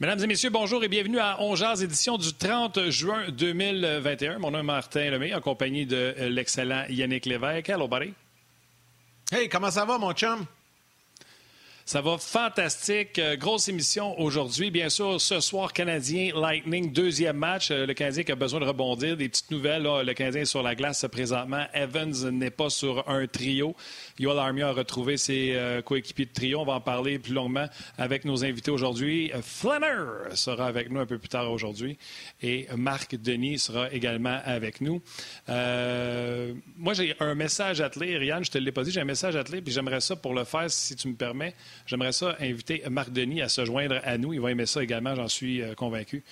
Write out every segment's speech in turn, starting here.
Mesdames et messieurs, bonjour et bienvenue à Ongears, édition du 30 juin 2021. Mon nom est Martin Lemay, en compagnie de l'excellent Yannick Lévesque. Hello, buddy. Hey, comment ça va, mon chum? Ça va fantastique. Euh, grosse émission aujourd'hui. Bien sûr, ce soir, Canadien Lightning, deuxième match. Euh, le Canadien qui a besoin de rebondir. Des petites nouvelles. Le Canadien est sur la glace présentement. Evans n'est pas sur un trio. Yoel Armia a retrouvé ses euh, coéquipiers de trio. On va en parler plus longuement avec nos invités aujourd'hui. Flanner sera avec nous un peu plus tard aujourd'hui. Et Marc Denis sera également avec nous. moi, j'ai un message à te lire. Yann, je te l'ai pas dit. J'ai un message à te lire. Puis j'aimerais ça pour le faire, si tu me permets. J'aimerais ça inviter Marc Denis à se joindre à nous. Il va aimer ça également, j'en suis euh, convaincu.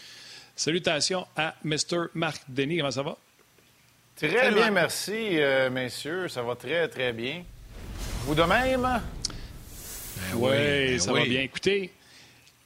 Salutations à Mr. Marc Denis. Comment ça va? Très bien, merci, euh, messieurs. Ça va très, très bien. Vous de même? Ben oui, ben ça va bien. Écoutez,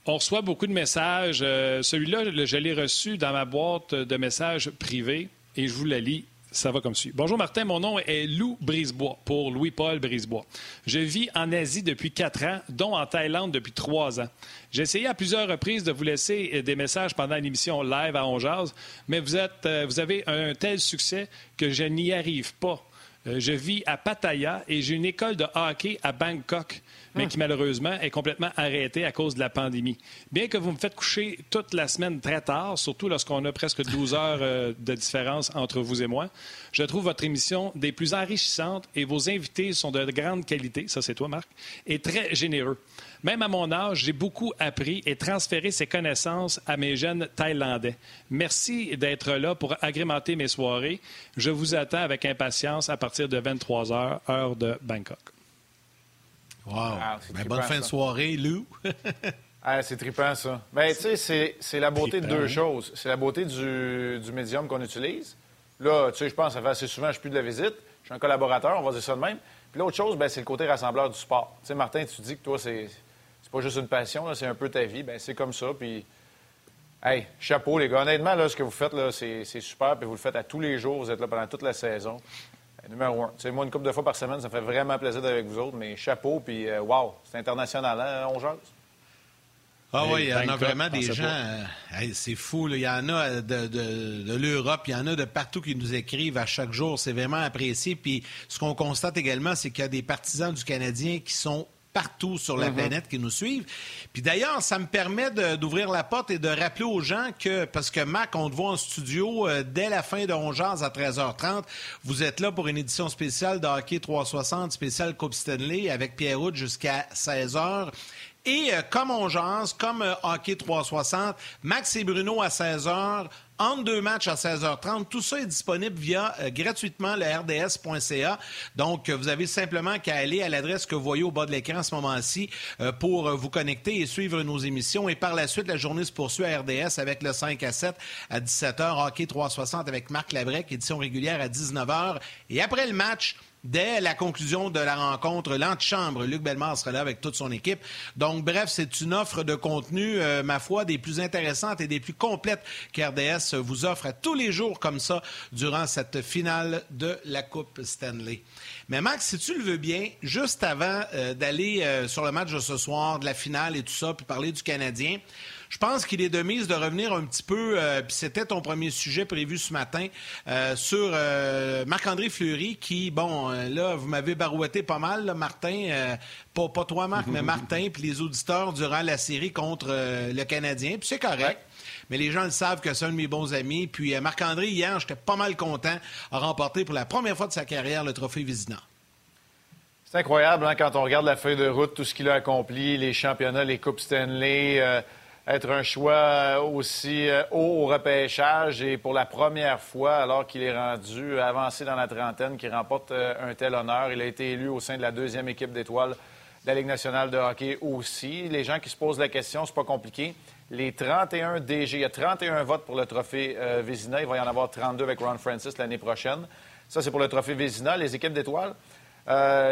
on reçoit beaucoup de messages. Euh, celui-là, je l'ai reçu dans ma boîte de messages privés et je vous la lis ça va comme suit. Bonjour Martin, mon nom est Lou Brisebois pour Louis-Paul Brisebois. Je vis en Asie depuis quatre ans, dont en Thaïlande depuis trois ans. J'ai essayé à plusieurs reprises de vous laisser euh, des messages pendant l'émission live à Onjaz, mais vous, êtes, euh, vous avez un tel succès que je n'y arrive pas. Euh, je vis à Pattaya et j'ai une école de hockey à Bangkok mais qui malheureusement est complètement arrêté à cause de la pandémie. Bien que vous me faites coucher toute la semaine très tard, surtout lorsqu'on a presque 12 heures euh, de différence entre vous et moi, je trouve votre émission des plus enrichissantes et vos invités sont de grande qualité, ça c'est toi Marc, et très généreux. Même à mon âge, j'ai beaucoup appris et transféré ces connaissances à mes jeunes Thaïlandais. Merci d'être là pour agrémenter mes soirées. Je vous attends avec impatience à partir de 23 heures, heure de Bangkok. Wow. Ah, ben, bonne fin de soirée, Lou. ah, c'est trippant, ça. Ben, tu sais, c'est la beauté de deux choses. C'est la beauté du, du médium qu'on utilise. Là, tu sais, je pense, ça fait assez souvent, je suis plus de la visite. Je suis un collaborateur, on va dire ça de même. Puis l'autre chose, ben, c'est le côté rassembleur du sport. Tu sais, Martin, tu dis que toi, c'est pas juste une passion, c'est un peu ta vie. Ben, c'est comme ça. Puis, hey, chapeau, les gars. Honnêtement, là, ce que vous faites, là, c'est super. Puis vous le faites à tous les jours. Vous êtes là pendant toute la saison. Numéro un. sais, moi, une couple de fois par semaine, ça me fait vraiment plaisir d'être avec vous autres, mais chapeau, puis euh, wow, c'est international, hein, on jase? Ah oui, il y en a vraiment des gens. Euh, c'est fou. Il y en a de, de, l'Europe, il y en a de partout qui nous écrivent à chaque jour. C'est vraiment apprécié. Puis ce qu'on constate également, c'est qu'il y a des partisans du Canadien qui sont partout sur la mhm. planète qui nous suivent. Puis d'ailleurs, ça me permet d'ouvrir la porte et de rappeler aux gens que, parce que Mac, on te voit en studio euh, dès la fin de 11 à 13h30. Vous êtes là pour une édition spéciale de Hockey 360, spéciale Coupe Stanley avec Pierre Houd jusqu'à 16h. Et euh, comme on comme euh, Hockey 360, Max et Bruno à 16h, entre deux matchs à 16h30. Tout ça est disponible via euh, gratuitement le rds.ca. Donc, vous avez simplement qu'à aller à l'adresse que vous voyez au bas de l'écran à ce moment-ci pour vous connecter et suivre nos émissions. Et par la suite, la journée se poursuit à RDS avec le 5 à 7 à 17h, Hockey 360 avec Marc Labrec, édition régulière à 19h. Et après le match, dès la conclusion de la rencontre, l'antichambre, Luc Bellemare sera là avec toute son équipe. Donc, bref, c'est une offre de contenu, euh, ma foi, des plus intéressantes et des plus complètes qu'RDS vous offre à tous les jours comme ça durant cette finale de la Coupe Stanley. Mais Max, si tu le veux bien, juste avant euh, d'aller euh, sur le match de ce soir, de la finale et tout ça, puis parler du Canadien, je pense qu'il est de mise de revenir un petit peu, euh, puis c'était ton premier sujet prévu ce matin, euh, sur euh, Marc-André Fleury, qui, bon, là, vous m'avez barouetté pas mal, Martin, pas, pas, toi, Marc, mais Martin, puis les auditeurs durant la série contre le Canadien, puis c'est correct. Mais les gens le savent que c'est un de mes bons amis. Puis Marc-André, hier, j'étais pas mal content, a remporté pour la première fois de sa carrière le trophée Vizina. C'est incroyable hein, quand on regarde la feuille de route, tout ce qu'il a accompli, les championnats, les Coupes Stanley être un choix aussi euh, haut au repêchage et pour la première fois, alors qu'il est rendu avancé dans la trentaine, qu'il remporte euh, un tel honneur. Il a été élu au sein de la deuxième équipe d'étoiles de la Ligue nationale de hockey aussi. Les gens qui se posent la question, c'est pas compliqué. Les 31 DG, il y a 31 votes pour le trophée euh, Vézina. Il va y en avoir 32 avec Ron Francis l'année prochaine. Ça, c'est pour le trophée Vézina. Les équipes d'étoiles,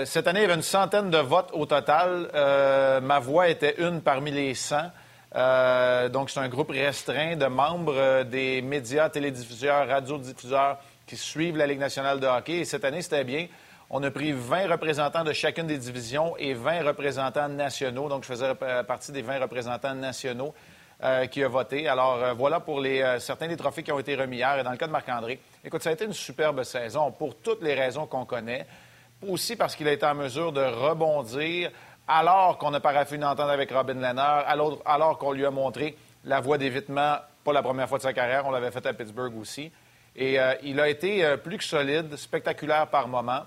cette année, il y avait une centaine de votes au total. ma voix était une parmi les 100. Euh, donc, c'est un groupe restreint de membres euh, des médias, télédiffuseurs, radiodiffuseurs qui suivent la Ligue nationale de hockey. Et cette année, c'était bien. On a pris 20 représentants de chacune des divisions et 20 représentants nationaux. Donc, je faisais partie des 20 représentants nationaux. qui a voté. Alors voilà pour les, certains des trophées qui ont été remis hier. Et dans le cas de Marc-André, écoute, ça a été une superbe saison pour toutes les raisons qu'on connaît. Aussi parce qu'il a été en mesure de rebondir alors qu'on a paraffé une entente avec Robin Lehner, alors qu'on lui a montré la voie d'évitement, pas la première fois de sa carrière, on l'avait fait à Pittsburgh aussi. Et euh, il a été euh, plus que solide, spectaculaire par moment.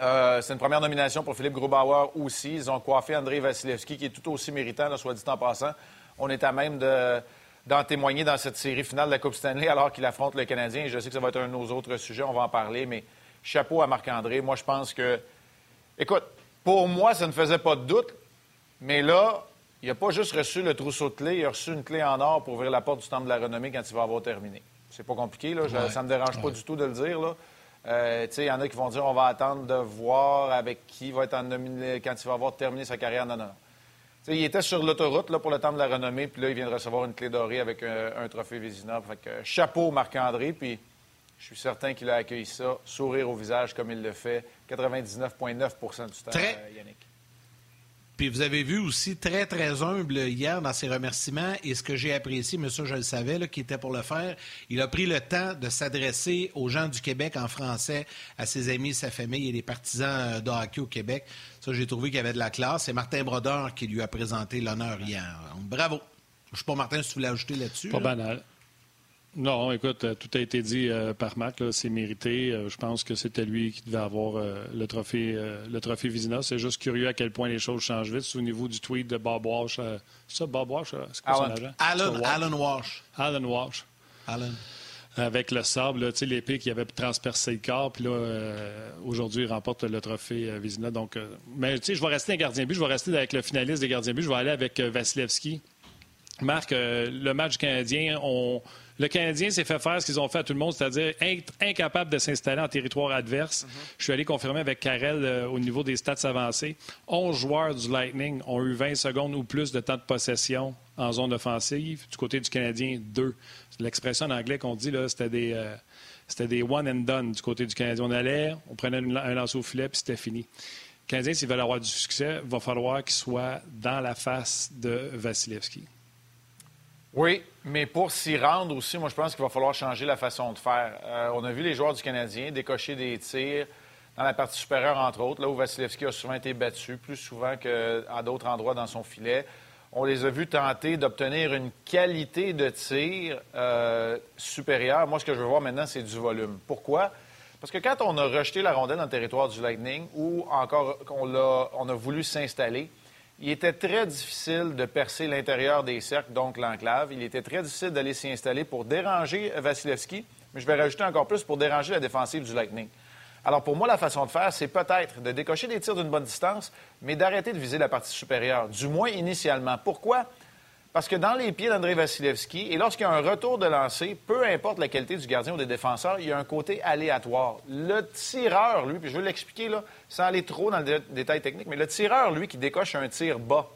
Euh, c'est une première nomination pour Philippe Grubauer aussi. Ils ont coiffé André Vasilevski, qui est tout aussi méritant, soit dit en passant. On est à même d'en témoigner dans cette série finale de la Coupe Stanley alors qu'il affronte le Canadien. Je sais que ça va être un de nos autres sujets, on va en parler, mais chapeau à Marc-André. Moi, je pense que. Écoute, pour moi, ça ne faisait pas de doute, mais là, il n'a pas juste reçu le trousseau de clés, il a reçu une clé en or pour ouvrir la porte du Temple de la Renommée quand il va avoir terminé. C'est pas compliqué, là. Ça ne me dérange pas du tout de le dire, là. Euh, il y en a qui vont dire on va attendre de voir avec qui va être en nominé quand il va avoir terminé sa carrière. Non, non. il était sur l'autoroute pour le temps de la renommée, puis là, il vient de recevoir une clé dorée avec un, trophée Vézina. Fait que, chapeau, Marc-André, puis je suis certain qu'il a accueilli ça, sourire au visage comme il le fait, 99,9% du temps, euh, Yannick. Puis vous avez vu aussi très, très humble hier dans ses remerciements. Et ce que j'ai apprécié, mais ça, je le savais, qui était pour le faire, il a pris le temps de s'adresser aux gens du Québec en français, à ses amis, sa famille et les partisans euh, de hockey au Québec. Ça, j'ai trouvé qu'il y avait de la classe. C'est Martin Brodeur qui lui a présenté l'honneur hier. bravo. Je ne sais pas, Martin, si tu voulais ajouter là-dessus. Pas banal. Non, écoute, euh, tout a été dit euh, par Mac. C'est mérité. Euh, je pense que c'était lui qui devait avoir le trophée le trophée Vizina. C'est juste curieux à quel point les choses changent vite. Au niveau du tweet de Bob Walsh. c'est ça, Bob Walsh? C'est quoi son agent? Alan, Alan Walsh. Alan Walsh. Alan. Avec le sable, l'épée qui avait transpercé le corps. Puis là, aujourd'hui, il remporte le trophée Vizina. Donc, mais tu sais, je vais rester un gardien but. Je vais rester avec le finaliste des gardiens but. Je vais aller avec Vasilevski. Marc, le match canadien, on le Canadien s'est fait faire ce qu'ils ont fait à tout le monde, c'est-à-dire être incapable de s'installer en territoire adverse. Je suis allé confirmer avec Karel euh, au niveau des stats avancés. 11 joueurs du Lightning ont eu 20 secondes ou plus de temps de possession en zone offensive. Du côté du Canadien, deux. L'expression en anglais qu'on dit, c'était des, euh, c'était des one and done du côté du Canadien. On allait, on prenait un lancer au filet, puis c'était fini. Le Canadien, s'ils veulent avoir du succès, il va falloir qu'il soit dans la face de Vasilevski. Oui, mais pour s'y rendre aussi, moi, je pense qu'il va falloir changer la façon de faire. Euh, on a vu les joueurs du Canadien décocher des tirs dans la partie supérieure, entre autres, là où Vasilevski a souvent été battu, plus souvent qu'à d'autres endroits dans son filet. On les a vus tenter d'obtenir une qualité de tir euh, supérieure. Moi, ce que je veux voir maintenant, c'est du volume. Pourquoi? Parce que quand on a rejeté la rondelle dans le territoire du Lightning ou encore qu'on on a voulu s'installer, il était très difficile de percer l'intérieur des cercles, donc l'enclave. Il était très difficile d'aller s'y installer pour déranger Vasilevski, mais je vais rajouter encore plus pour déranger la défensive du Lightning. Alors pour moi, la façon de faire, c'est peut-être de décocher des tirs d'une bonne distance, mais d'arrêter de viser la partie supérieure, du moins initialement. Pourquoi? Parce que dans les pieds d'André Vasilevski, et lorsqu'il y a un retour de lancer, peu importe la qualité du gardien ou des défenseurs, il y a un côté aléatoire. Le tireur, lui, puis je vais l'expliquer là, sans aller trop dans le détail technique, mais le tireur, lui, qui décoche un tir bas,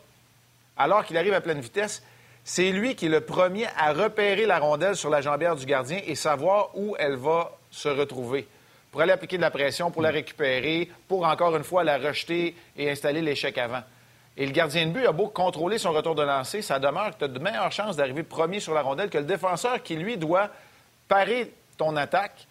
alors qu'il arrive à pleine vitesse, c'est lui qui est le premier à repérer la rondelle sur la jambière du gardien et savoir où elle va se retrouver. Pour aller appliquer de la pression, pour la récupérer, pour encore une fois la rejeter et installer l'échec avant. Et le gardien de but a beau contrôler son retour de lancer, ça demeure que tu as de meilleures chances d'arriver premier sur la rondelle que le défenseur qui, lui, doit parer ton attaque,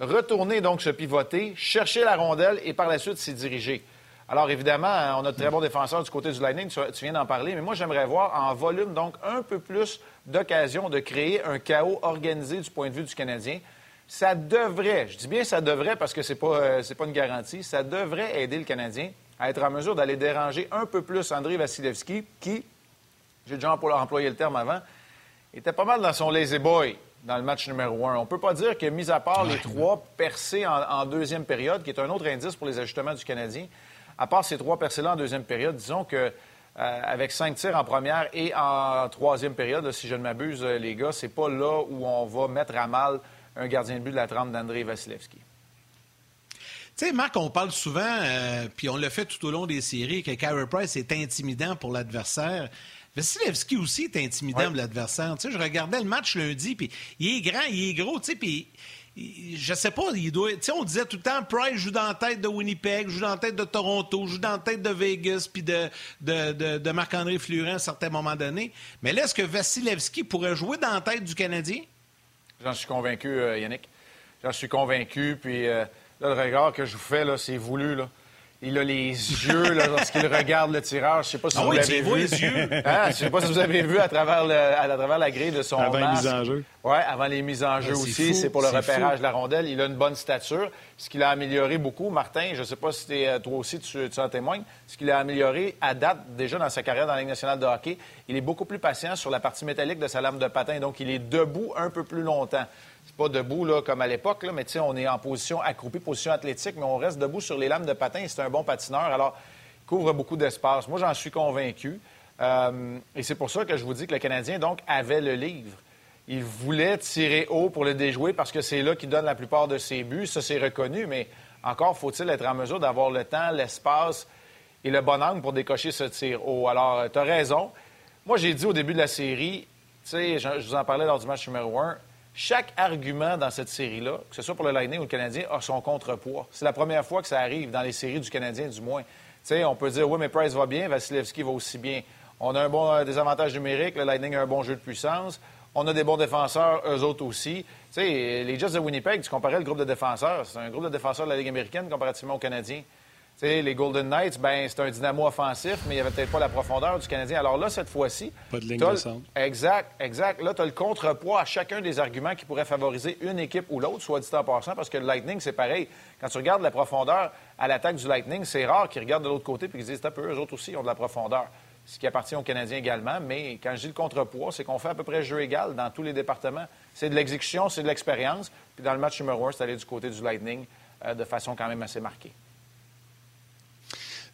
retourner donc se pivoter, chercher la rondelle et par la suite s'y diriger. Alors évidemment, on a de très bons défenseurs du côté du Lightning, tu, viens d'en parler, mais moi j'aimerais voir en volume donc un peu plus d'occasion de créer un chaos organisé du point de vue du Canadien. Ça devrait, je dis bien ça devrait parce que ce n'est pas, euh, pas une garantie, ça devrait aider le Canadien à être en mesure d'aller déranger un peu plus André Vasilevski, qui, j'ai déjà employé le terme avant, était pas mal dans son lazy boy dans le match numéro un. On ne peut pas dire que, mis à part les trois percés en, deuxième période, qui est un autre indice pour les ajustements du Canadien, à part ces trois percés-là en deuxième période, disons que euh, avec cinq tirs en première et en troisième période, si je ne m'abuse, euh, les gars, c'est pas là où on va mettre à mal un gardien de but de la trempe d'André Vasilevski. Tu sais, Marc, on parle souvent, euh, puis on l'a fait tout au long des séries, que Carey Price est intimidant pour l'adversaire. Vasilevski aussi est intimidant pour l'adversaire. Tu sais, je regardais le match lundi, puis il est grand, il est gros, tu sais, puis je sais pas, il doit. Tu sais, on disait tout le temps, Price joue dans la tête de Winnipeg, joue dans la tête de Toronto, joue dans la tête de Vegas, puis de, de, Marc-André Fleurin à un certain moment donné. Mais là, est-ce que Vasilevski pourrait jouer dans la tête du Canadien? J'en suis convaincu, euh, Yannick. J'en suis convaincu. Puis euh, là, le regard que je vous fais, là, c'est voulu. Là. Il a les yeux lorsqu'il regarde le tireur. Je ne sais pas si ah vous l'avez vu. Les yeux. Hein? Je sais pas si vous avez vu à travers, à travers la grille de son avant masque. les mises en jeu. Oui, avant les mises en jeu ah, aussi. C'est pour le repérage de la rondelle. Il a une bonne stature. Ce qu'il a amélioré beaucoup, Martin, je ne sais pas si es, toi aussi tu, tu en témoignes, ce qu'il a amélioré à date déjà dans sa carrière dans la Ligue nationale de hockey, il est beaucoup plus patient sur la partie métallique de sa lame de patin. Donc, il est debout un peu plus longtemps pas debout là, comme à l'époque, mais on est en position accroupie, position athlétique, mais on reste debout sur les lames de patin. C'est un bon patineur. Alors, il couvre beaucoup d'espace. Moi, j'en suis convaincu. Euh, et c'est pour ça que je vous dis que le Canadien, donc, avait le livre. Il voulait tirer haut pour le déjouer parce que c'est là qu'il donne la plupart de ses buts. Ça, c'est reconnu, mais encore faut-il être en mesure d'avoir le temps, l'espace et le bon angle pour décocher ce tir haut. Alors, tu as raison. Moi, j'ai dit au début de la série, tu sais, je, je vous en parlais lors du match numéro un, chaque argument dans cette série-là, que ce soit pour le Lightning ou le Canadien, a son contrepoids. C'est la première fois que ça arrive dans les séries du Canadien, du moins. on peut dire, oui, mais Price va bien, Vasilevski va aussi bien. On a un bon euh, désavantage numérique, le Lightning a un bon jeu de puissance. On a des bons défenseurs, eux autres aussi. les Jets de Winnipeg, tu comparais le groupe de défenseurs, c'est un groupe de défenseurs de la Ligue américaine comparativement aux Canadiens les Golden Knights, ben, c'est un dynamo offensif, mais il n'y avait peut-être pas la profondeur du Canadien. Alors là, cette fois-ci. Pas de ligne de centre. Exact, exact. Là, tu as le contrepoids à chacun des arguments qui pourraient favoriser une équipe ou l'autre, soit dit en passant, parce que le Lightning, c'est pareil. Quand tu regardes la profondeur à l'attaque du Lightning, c'est rare qu'ils regardent de l'autre côté et qu'ils disent, un peu, eux autres aussi ont de la profondeur. Ce qui appartient aux Canadiens également. Mais quand je dis le contrepoids, c'est qu'on fait à peu près jeu égal dans tous les départements. C'est de l'exécution, c'est de l'expérience. Puis dans le match numéro un, c'est allé du côté du Lightning euh, de façon quand même assez marquée.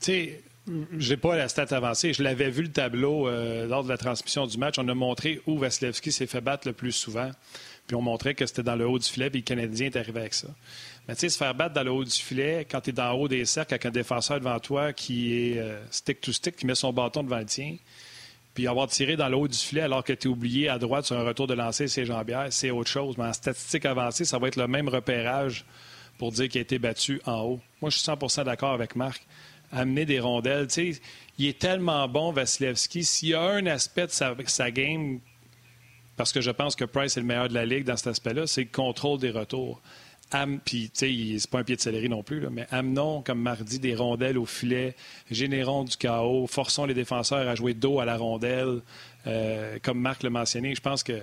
Tu sais, j'ai pas la stat avancée. Je l'avais vu le tableau euh, lors de la transmission du match. On a montré où Vasilevski s'est fait battre le plus souvent. Puis on montrait que c'était dans le haut du filet, puis le Canadien est arrivé avec ça. Mais tu sais, se faire battre dans le haut du filet, quand tu es dans le haut des cercles avec un défenseur devant toi qui est euh, stick-to-stick, qui met son bâton devant le tien, puis avoir tiré dans le haut du filet alors que tu es oublié à droite sur un retour de lancer ses jambières, c'est autre chose. Mais en statistique avancée, ça va être le même repérage pour dire qu'il a été battu en haut. Moi, je suis 100% d'accord avec Marc amener des rondelles. Il est tellement bon, Vasilevski. S'il y a un aspect de sa, game, parce que je pense que Price est le meilleur de la ligue dans cet aspect-là, c'est le contrôle des retours. Puis, tu sais, c'est pas un pied de céleri non plus, mais amenons, comme mardi, des rondelles au filet, générons du chaos, forçons les défenseurs à jouer dos à la rondelle, euh, comme Marc l'a mentionné. Je pense que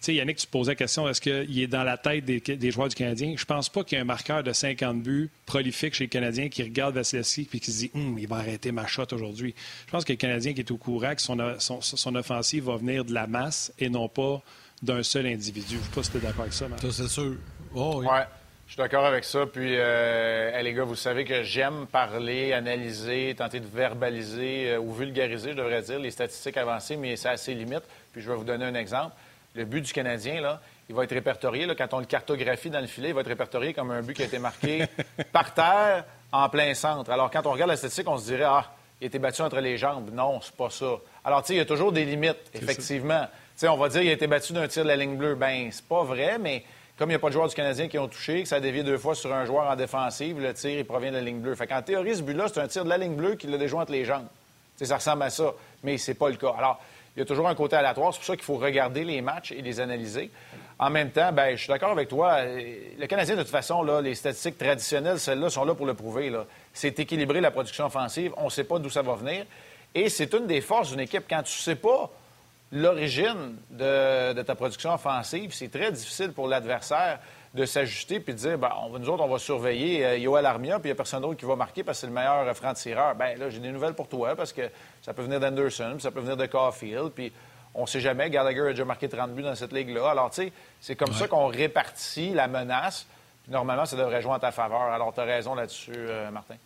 sais, Yannick, tu te posais la question, est-ce qu'il est dans la tête des, joueurs du Canadien? Je pense pas qu'il y ait un marqueur de 50 buts prolifique chez les Canadiens qui regarde Vasilevski et qui se dit, hum, il va arrêter ma shot aujourd'hui. Je pense que le Canadien qui est au courant que son, offensive va venir de la masse et non pas d'un seul individu. Je ne sais pas si tu es d'accord avec ça, Ça, c'est sûr. Oh, oui. Je suis d'accord avec ça. Puis, euh, les gars, vous savez que j'aime parler, analyser, tenter de verbaliser euh, ou vulgariser, je devrais dire, les statistiques avancées, mais c'est assez limite. Puis, je vais vous donner un exemple le but du Canadien, là, il va être répertorié. Là, quand on le cartographie dans le filet, il va être répertorié comme un but qui a été marqué par terre, en plein centre. Alors, quand on regarde la statistique, on se dirait, ah, il a été battu entre les jambes. Non, c'est pas ça. Alors, tu sais, il y a toujours des limites, effectivement. Tu sais, on va dire, il a été battu d'un tir de la ligne bleue. Ben, c'est pas vrai, mais comme il n'y a pas de joueurs du Canadien qui ont touché, que ça a dévié deux fois sur un joueur en défensive, le tir, il provient de la ligne bleue. Fait qu'en théorie, ce but-là, c'est un tir de la ligne bleue qui l'a déjoué entre les jambes. Tu sais, ça ressemble à ça, mais c'est pas le cas. Alors, il y a toujours un côté aléatoire. C'est pour ça qu'il faut regarder les matchs et les analyser. En même temps, ben, je suis d'accord avec toi. Le Canadien, de toute façon, là, les statistiques traditionnelles, celles-là, sont là pour le prouver. C'est équilibrer la production offensive. On ne sait pas d'où ça va venir. Et c'est une des forces d'une équipe. Quand tu ne sais pas l'origine de, ta production offensive, c'est très difficile pour l'adversaire de s'ajuster puis de dire, ben, on, nous autres, on va surveiller euh, Yoel Armia, puis il n'y a personne d'autre qui va marquer parce que c'est le meilleur franc-tireur. Ben là, j'ai des nouvelles pour toi parce que ça peut venir d'Anderson, ça peut venir de Caulfield, puis on ne sait jamais. Gallagher a déjà marqué 30 buts dans cette ligue-là. Alors, tu sais, c'est comme ça qu'on répartit la menace. Puis, normalement, ça devrait jouer en ta faveur. Alors, tu as raison là-dessus, euh, Martin.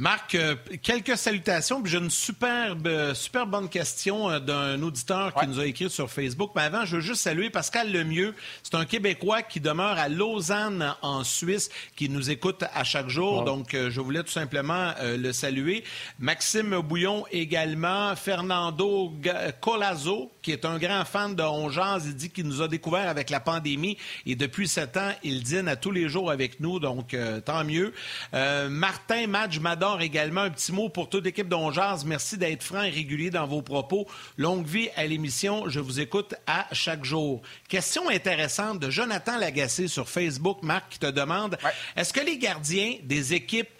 Marc, euh, quelques salutations. J'ai une superbe, euh, super bonne question euh, d'un auditeur qui nous a écrit sur Facebook. Mais avant, je veux juste saluer Pascal Lemieux. C'est un Québécois qui demeure à Lausanne, en Suisse, qui nous écoute à chaque jour. Donc, je voulais tout simplement le saluer. Maxime Bouillon également. Fernando Colazo, qui est un grand fan de Ongeance. Il dit qu'il nous a découvert avec la pandémie et depuis sept ans, il dîne à tous les jours avec nous. Donc, tant mieux. Martin Madge Également. Un petit mot pour toute l'équipe d'Ongeaz. Merci d'être franc et régulier dans vos propos. Longue vie à l'émission. Je vous écoute à chaque jour. Question intéressante de Jonathan Lagacé sur Facebook, Marc, qui te demande est-ce que les gardiens des équipes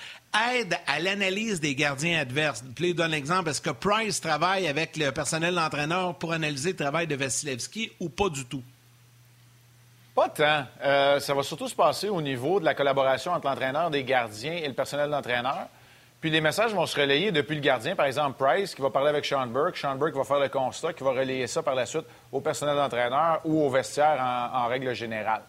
aident à l'analyse des gardiens adverses? Puis, donne l'exemple. Est-ce que Price travaille avec le personnel d'entraîneur pour analyser le travail de Vasilevski ou pas du tout? Pas tant. Euh, ça va surtout se passer au niveau de la collaboration entre l'entraîneur des gardiens et le personnel d'entraîneur. Puis les messages vont se relayer depuis le gardien, par exemple Price, qui va parler avec Sean Burke. Sean Burke va faire le constat, qui va relayer ça par la suite au personnel d'entraîneur ou au vestiaire en, règle générale.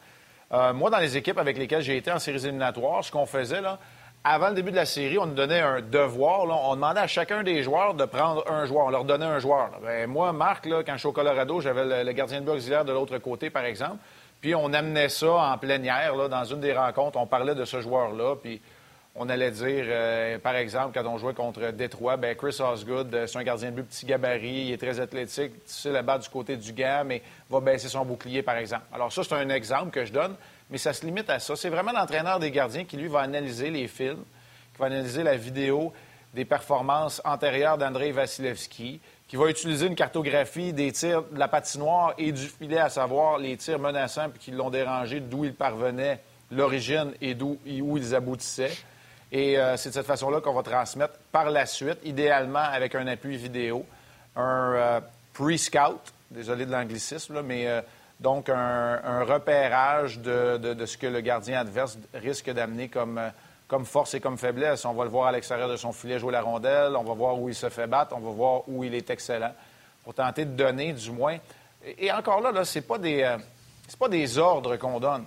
Euh, moi, dans les équipes avec lesquelles j'ai été en séries éliminatoires, ce qu'on faisait, là, avant le début de la série, on nous donnait un devoir. On demandait à chacun des joueurs de prendre un joueur. On leur donnait un joueur. Ben, moi, Marc, là, quand je suis au Colorado, j'avais le, gardien de but auxiliaire de l'autre côté, par exemple. Puis on amenait ça en plénière, là, dans une des rencontres. On parlait de ce joueur-là. Puis on allait dire, euh, par exemple, quand on jouait contre Détroit, ben Chris Osgood, euh, c'est un gardien de but petit gabarit, il est très athlétique, tu sais, là-bas du côté du gant, mais va baisser son bouclier, par exemple. Alors ça, c'est un exemple que je donne, mais ça se limite à ça. C'est vraiment l'entraîneur des gardiens qui, lui, va analyser les films, qui va analyser la vidéo des performances antérieures d'Andrei Vasilevski, qui va utiliser une cartographie des tirs de la patinoire et du filet, à savoir les tirs menaçants puis qui l'ont dérangé, d'où ils parvenaient, l'origine et d'où où ils aboutissaient. Et euh, c'est de cette façon-là qu'on va transmettre par la suite, idéalement avec un appui vidéo, un euh, pre-scout, désolé de l'anglicisme, mais euh, donc un, repérage de, ce que le gardien adverse risque d'amener comme, comme force et comme faiblesse. On va le voir à l'extérieur de son filet jouer la rondelle, on va voir où il se fait battre, on va voir où il est excellent, pour tenter de donner du moins. Et, encore là, là ce n'est pas, pas des ordres qu'on donne.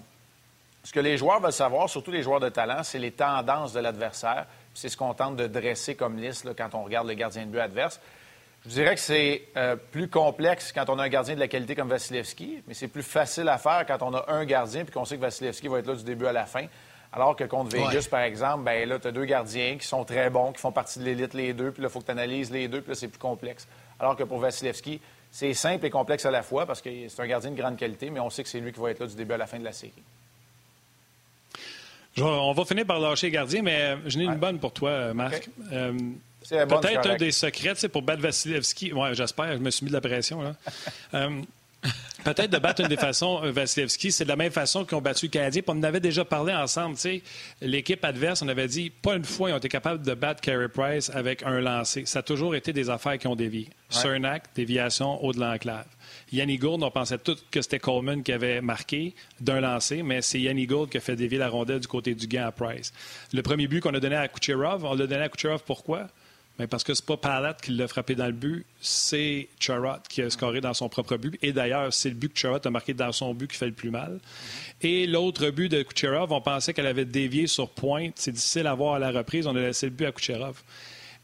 Ce que les joueurs veulent savoir, surtout les joueurs de talent, c'est les tendances de l'adversaire. C'est ce qu'on tente de dresser comme liste quand on regarde le gardien de but adverse. Je dirais que c'est euh, plus complexe quand on a un gardien de la qualité comme Vasilevski, mais c'est plus facile à faire quand on a un gardien puis qu'on sait que Vasilevski va être là du début à la fin. Alors que contre Vegas, par exemple, ben là, tu as deux gardiens qui sont très bons, qui font partie de l'élite les deux, puis là, il faut que tu analyses les deux, puis là, c'est plus complexe. Alors que pour Vasilevski, c'est simple et complexe à la fois parce que c'est un gardien de grande qualité, mais on sait que c'est lui qui va être là du début à la fin de la série on va finir par lâcher les gardiens, mais euh, je n'ai une bonne pour toi, euh, Marc. Euh, peut-être un des secrets pour battre Vasilevski. Oui, j'espère, je me suis mis de la pression. Là. Peut-être de battre une des façons, Vasilevski, c'est de la même façon qu'ils ont battu le Canadien. on en avait déjà parlé ensemble. L'équipe adverse, on avait dit, pas une fois, ils ont été capables de battre Carey Price avec un lancé. Ça a toujours été des affaires qui ont dévié. Ouais. déviation au de l'enclave. Yanni Gould, on pensait tous que c'était Coleman qui avait marqué d'un lancer, mais c'est Yanni Gould qui a fait dévier la rondelle du côté du gant à Price. Le premier but qu'on a donné à Kucherov, on l'a donné à Kucherov pourquoi? Mais parce que c'est pas Palat qui l'a frappé dans le but, c'est Charrot qui a scoré dans son propre but. Et d'ailleurs, c'est le but que Charrot a marqué dans son but qui fait le plus mal. Et l'autre but de Kucherov, on pensait qu'elle avait dévié sur pointe. C'est difficile à voir à la reprise. On a laissé le but à Kucherov.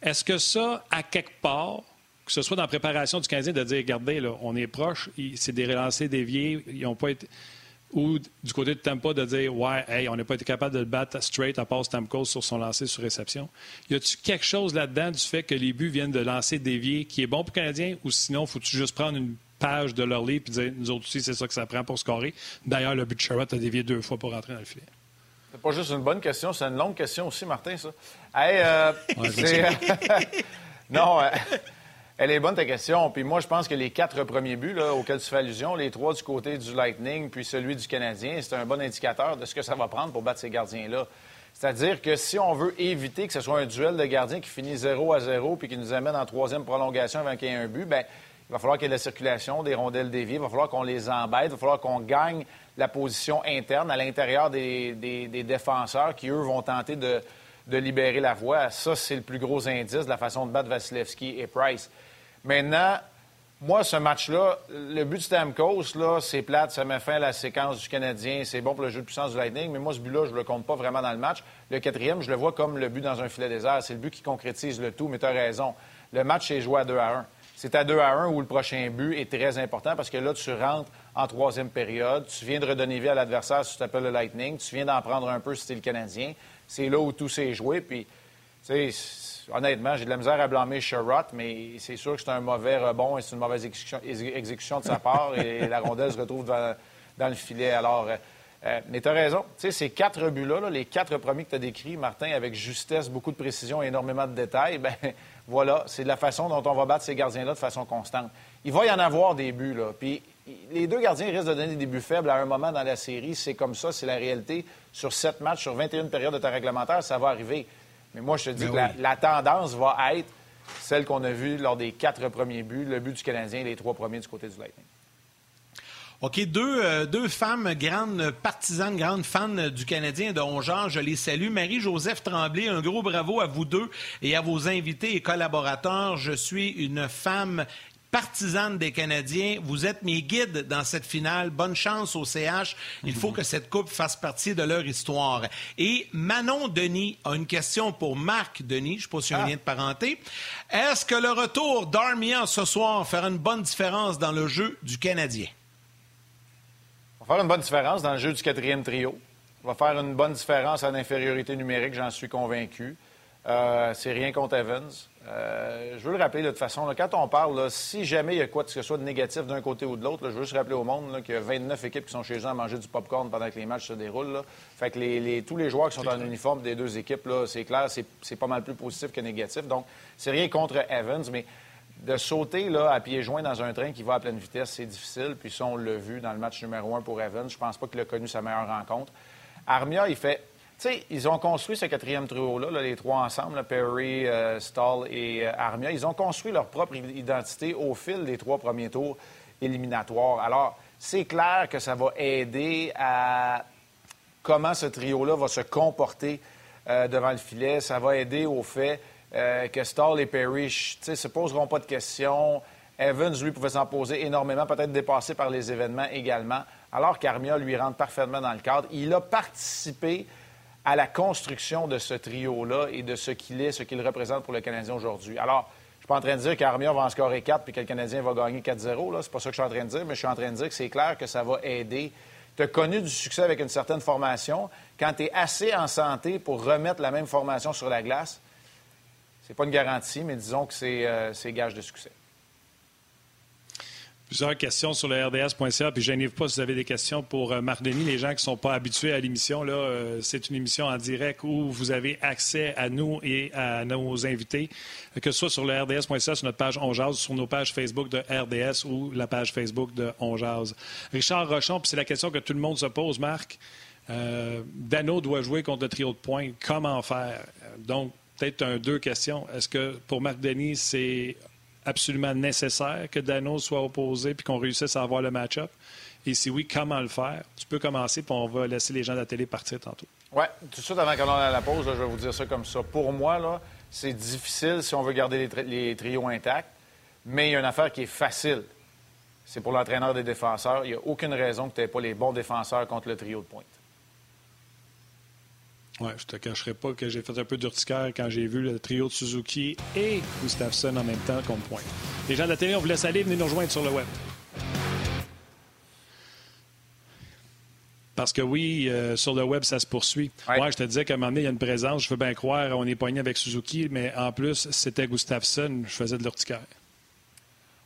Est-ce que ça, à quelque part, que ce soit dans la préparation du Canadien, de dire, regardez, là, on est proche, c'est des relancés déviés, ils n'ont pas été... Ou du côté de Tampa, de dire, ouais, hey, on n'a pas été capable de le battre straight à part Stamkos sur son lancer sur réception. Y a-tu quelque chose là-dedans du fait que les buts viennent de lancer déviés qui est bon pour le Canadien ou sinon, faut-tu juste prendre une page de leur livre et dire, nous autres aussi, c'est ça que ça prend pour scorer? D'ailleurs, le but de Sherrod a dévié deux fois pour rentrer dans le filet. C'est pas juste une bonne question, c'est une longue question aussi, Martin, ça. Hey, euh, non, euh, elle est bonne ta question. Puis moi, je pense que les quatre premiers buts auxquels tu fais allusion, les trois du côté du Lightning, puis celui du Canadien, c'est un bon indicateur de ce que ça va prendre pour battre ces gardiens-là. C'est-à-dire que si on veut éviter que ce soit un duel de gardiens qui finit 0 à 0 puis qui nous amène en troisième prolongation avant qu'il y ait un but, bien, il va falloir qu'il y ait de la circulation, des rondelles déviées, il va falloir qu'on les embête, il va falloir qu'on gagne la position interne à l'intérieur des, défenseurs qui, eux, vont tenter de, de libérer la voie. Ça, c'est le plus gros indice de la façon de battre Vasilevski et Price. Maintenant, moi, ce match-là, le but de Stamkos, là, c'est plate, ça met fin à la séquence du Canadien, c'est bon pour le jeu de puissance du Lightning, mais moi, ce but-là, je le compte pas vraiment dans le match. Le quatrième, je le vois comme le but dans un filet désert. C'est le but qui concrétise le tout, mais tu as raison. Le match est joué à 2 à 1. C'est à 2 à 1 où le prochain but est très important parce que là, tu rentres en troisième période, tu viens de redonner vie à l'adversaire si tu t'appelles le Lightning, tu viens d'en prendre un peu si tu le Canadien. C'est là où tout s'est joué, puis, sais, honnêtement, j'ai de la misère à blâmer Sherrod, mais c'est sûr que c'est un mauvais rebond et c'est une mauvaise exécution, de sa part et la rondelle se retrouve dans, le filet. Alors, euh, euh, mais tu as raison. Tu sais, ces quatre buts-là, les quatre premiers que tu as décrits, Martin, avec justesse, beaucoup de précision et énormément de détails, ben voilà, c'est la façon dont on va battre ces gardiens-là de façon constante. Il va y en avoir des buts, là. Puis les deux gardiens risquent de donner des buts faibles à un moment dans la série. C'est comme ça, c'est la réalité. Sur sept matchs, sur 21 périodes de temps réglementaire, ça va arriver. Mais moi, je te dis ben que la, tendance va être celle qu'on a vue lors des quatre premiers buts, le but du Canadien et les trois premiers du côté du Lightning. OK, deux, euh, deux femmes grandes partisanes, grandes fans du Canadien de Hongeant, je les salue. Marie-Joseph Tremblay, un gros bravo à vous deux et à vos invités et collaborateurs. Je suis une femme partisane des Canadiens. Vous êtes mes guides dans cette finale. Bonne chance au CH. Il faut que cette coupe fasse partie de leur histoire. Et Manon Denis a une question pour Marc Denis. Je ne sais pas si un ah. lien de parenté. Est-ce que le retour d'Armia ce soir fera une bonne différence dans le jeu du Canadien? Va faire une bonne différence dans le jeu du quatrième trio. Va faire une bonne différence en infériorité numérique, j'en suis convaincu. Euh, c'est rien contre Evans. Euh, je veux le rappeler de toute façon, quand on parle, si jamais il y a quoi que ce soit de négatif d'un côté ou de l'autre, je veux juste rappeler au monde qu'il y a 29 équipes qui sont chez eux à manger du popcorn pendant que les matchs se déroulent. Fait que tous les joueurs qui sont en uniforme des deux équipes, c'est clair, c'est pas mal plus positif que négatif. Donc, c'est rien contre Evans, mais de sauter là, à pieds joints dans un train qui va à pleine vitesse, c'est difficile. Puis ça, on l'a vu dans le match numéro un pour Evans. Je pense pas qu'il a connu sa meilleure rencontre. Armia, il fait ils ont construit ce quatrième trio-là, les trois ensemble, Perry, euh, Stall et euh, Armia. Ils ont construit leur propre identité au fil des trois premiers tours éliminatoires. Alors, c'est clair que ça va aider à comment ce trio-là va se comporter euh, devant le filet. Ça va aider au fait que Stall et Perry ne se poseront pas de questions. Evans, lui, pouvait s'en poser énormément, peut-être dépassé par les événements également, alors qu'Armia lui rentre parfaitement dans le cadre. Il a participé à la construction de ce trio-là et de ce qu'il est, ce qu'il représente pour le Canadien aujourd'hui. Alors, je ne suis pas en train de dire qu'Armia va en scorer 4 puis que le Canadien va gagner 4-0. C'est pas ça que je suis en train de dire, mais je suis en train de dire que c'est clair que ça va aider. Tu as connu du succès avec une certaine formation. Quand tu es assez en santé pour remettre la même formation sur la glace, c'est pas une garantie, mais disons que c'est euh, gage de succès. Plusieurs questions sur le RDS.ca. Puis, gênez-vous pas si vous avez des questions pour euh, Marc Denis. Les gens qui ne sont pas habitués à l'émission, là, euh, c'est une émission en direct où vous avez accès à nous et à nos invités, que ce soit sur le RDS.ca, sur notre page On sur nos pages Facebook de RDS ou la page Facebook de On Richard Rochon, puis c'est la question que tout le monde se pose, Marc. Euh, Dano doit jouer contre le trio de points. Comment faire? Donc, peut-être un, deux questions. Est-ce que pour Marc Denis, c'est absolument nécessaire que Dano soit opposé puis qu'on réussisse à avoir le match-up? Et si oui, comment le faire? Tu peux commencer, puis on va laisser les gens de la télé partir tantôt. Oui, tout de suite avant qu'on aille à la pause, je vais vous dire ça comme ça. Pour moi, là, c'est difficile si on veut garder les, trios intacts, mais il y a une affaire qui est facile. C'est pour l'entraîneur des défenseurs. Il n'y a aucune raison que tu n'aies pas les bons défenseurs contre le trio de pointe. Oui, je te cacherai pas que j'ai fait un peu d'urticaire quand j'ai vu le trio de Suzuki et Gustafsson en même temps comme point. Les gens de la télé, on vous laisse aller, venez nous rejoindre sur le web. Parce que oui, euh, sur le web, ça se poursuit. Ouais. je te disais qu'à un moment donné, il y a une présence. Je veux bien croire, on est poigné avec Suzuki, mais en plus, c'était Gustafsson. Je faisais de l'urticaire.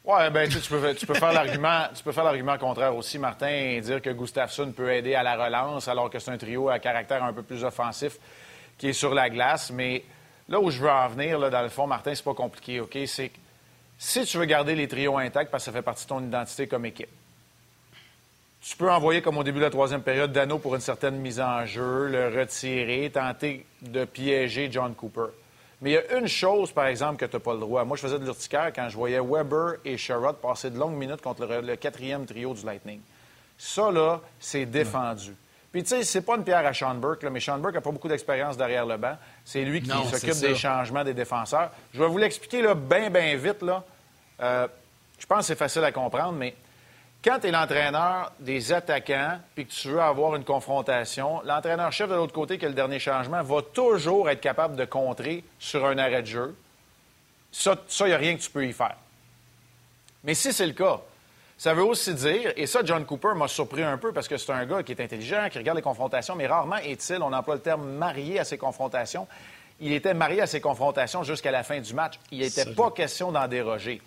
Oui, bien, tu, peux, faire l'argument, contraire aussi, Martin, et dire que Gustafsson peut aider à la relance, alors que c'est un trio à caractère un peu plus offensif qui est sur la glace. Mais là où je veux en venir, dans le fond, Martin, c'est pas compliqué, OK? C'est si tu veux garder les trios intacts parce que ça fait partie de ton identité comme équipe, tu peux envoyer, comme au début de la troisième période, Dano pour une certaine mise en jeu, le retirer, tenter de piéger John Cooper. Mais il y a une chose, par exemple, que tu n'as pas le droit. Moi, je faisais de l'urticaire quand je voyais Weber et Sherrod passer de longues minutes contre le, quatrième trio du Lightning. Ça, là, c'est défendu. Puis, tu sais, c'est pas une pierre à Sean Burke, mais Sean Burke n'a pas beaucoup d'expérience derrière le banc. C'est lui qui s'occupe des changements des défenseurs. Je vais vous l'expliquer, là, bien, bien vite, là. Euh, je pense que c'est facile à comprendre, mais quand tu es l'entraîneur des attaquants puis que tu veux avoir une confrontation, l'entraîneur-chef de l'autre côté qui a le dernier changement va toujours être capable de contrer sur un arrêt de jeu. Ça, il n'y a rien que tu peux y faire. Mais si c'est le cas, ça veut aussi dire, et ça, John Cooper m'a surpris un peu parce que c'est un gars qui est intelligent, qui regarde les confrontations, mais rarement est-il, on emploie le terme marié à ses confrontations. Il était marié à ses confrontations jusqu'à la fin du match. Il n'était pas question d'en déroger.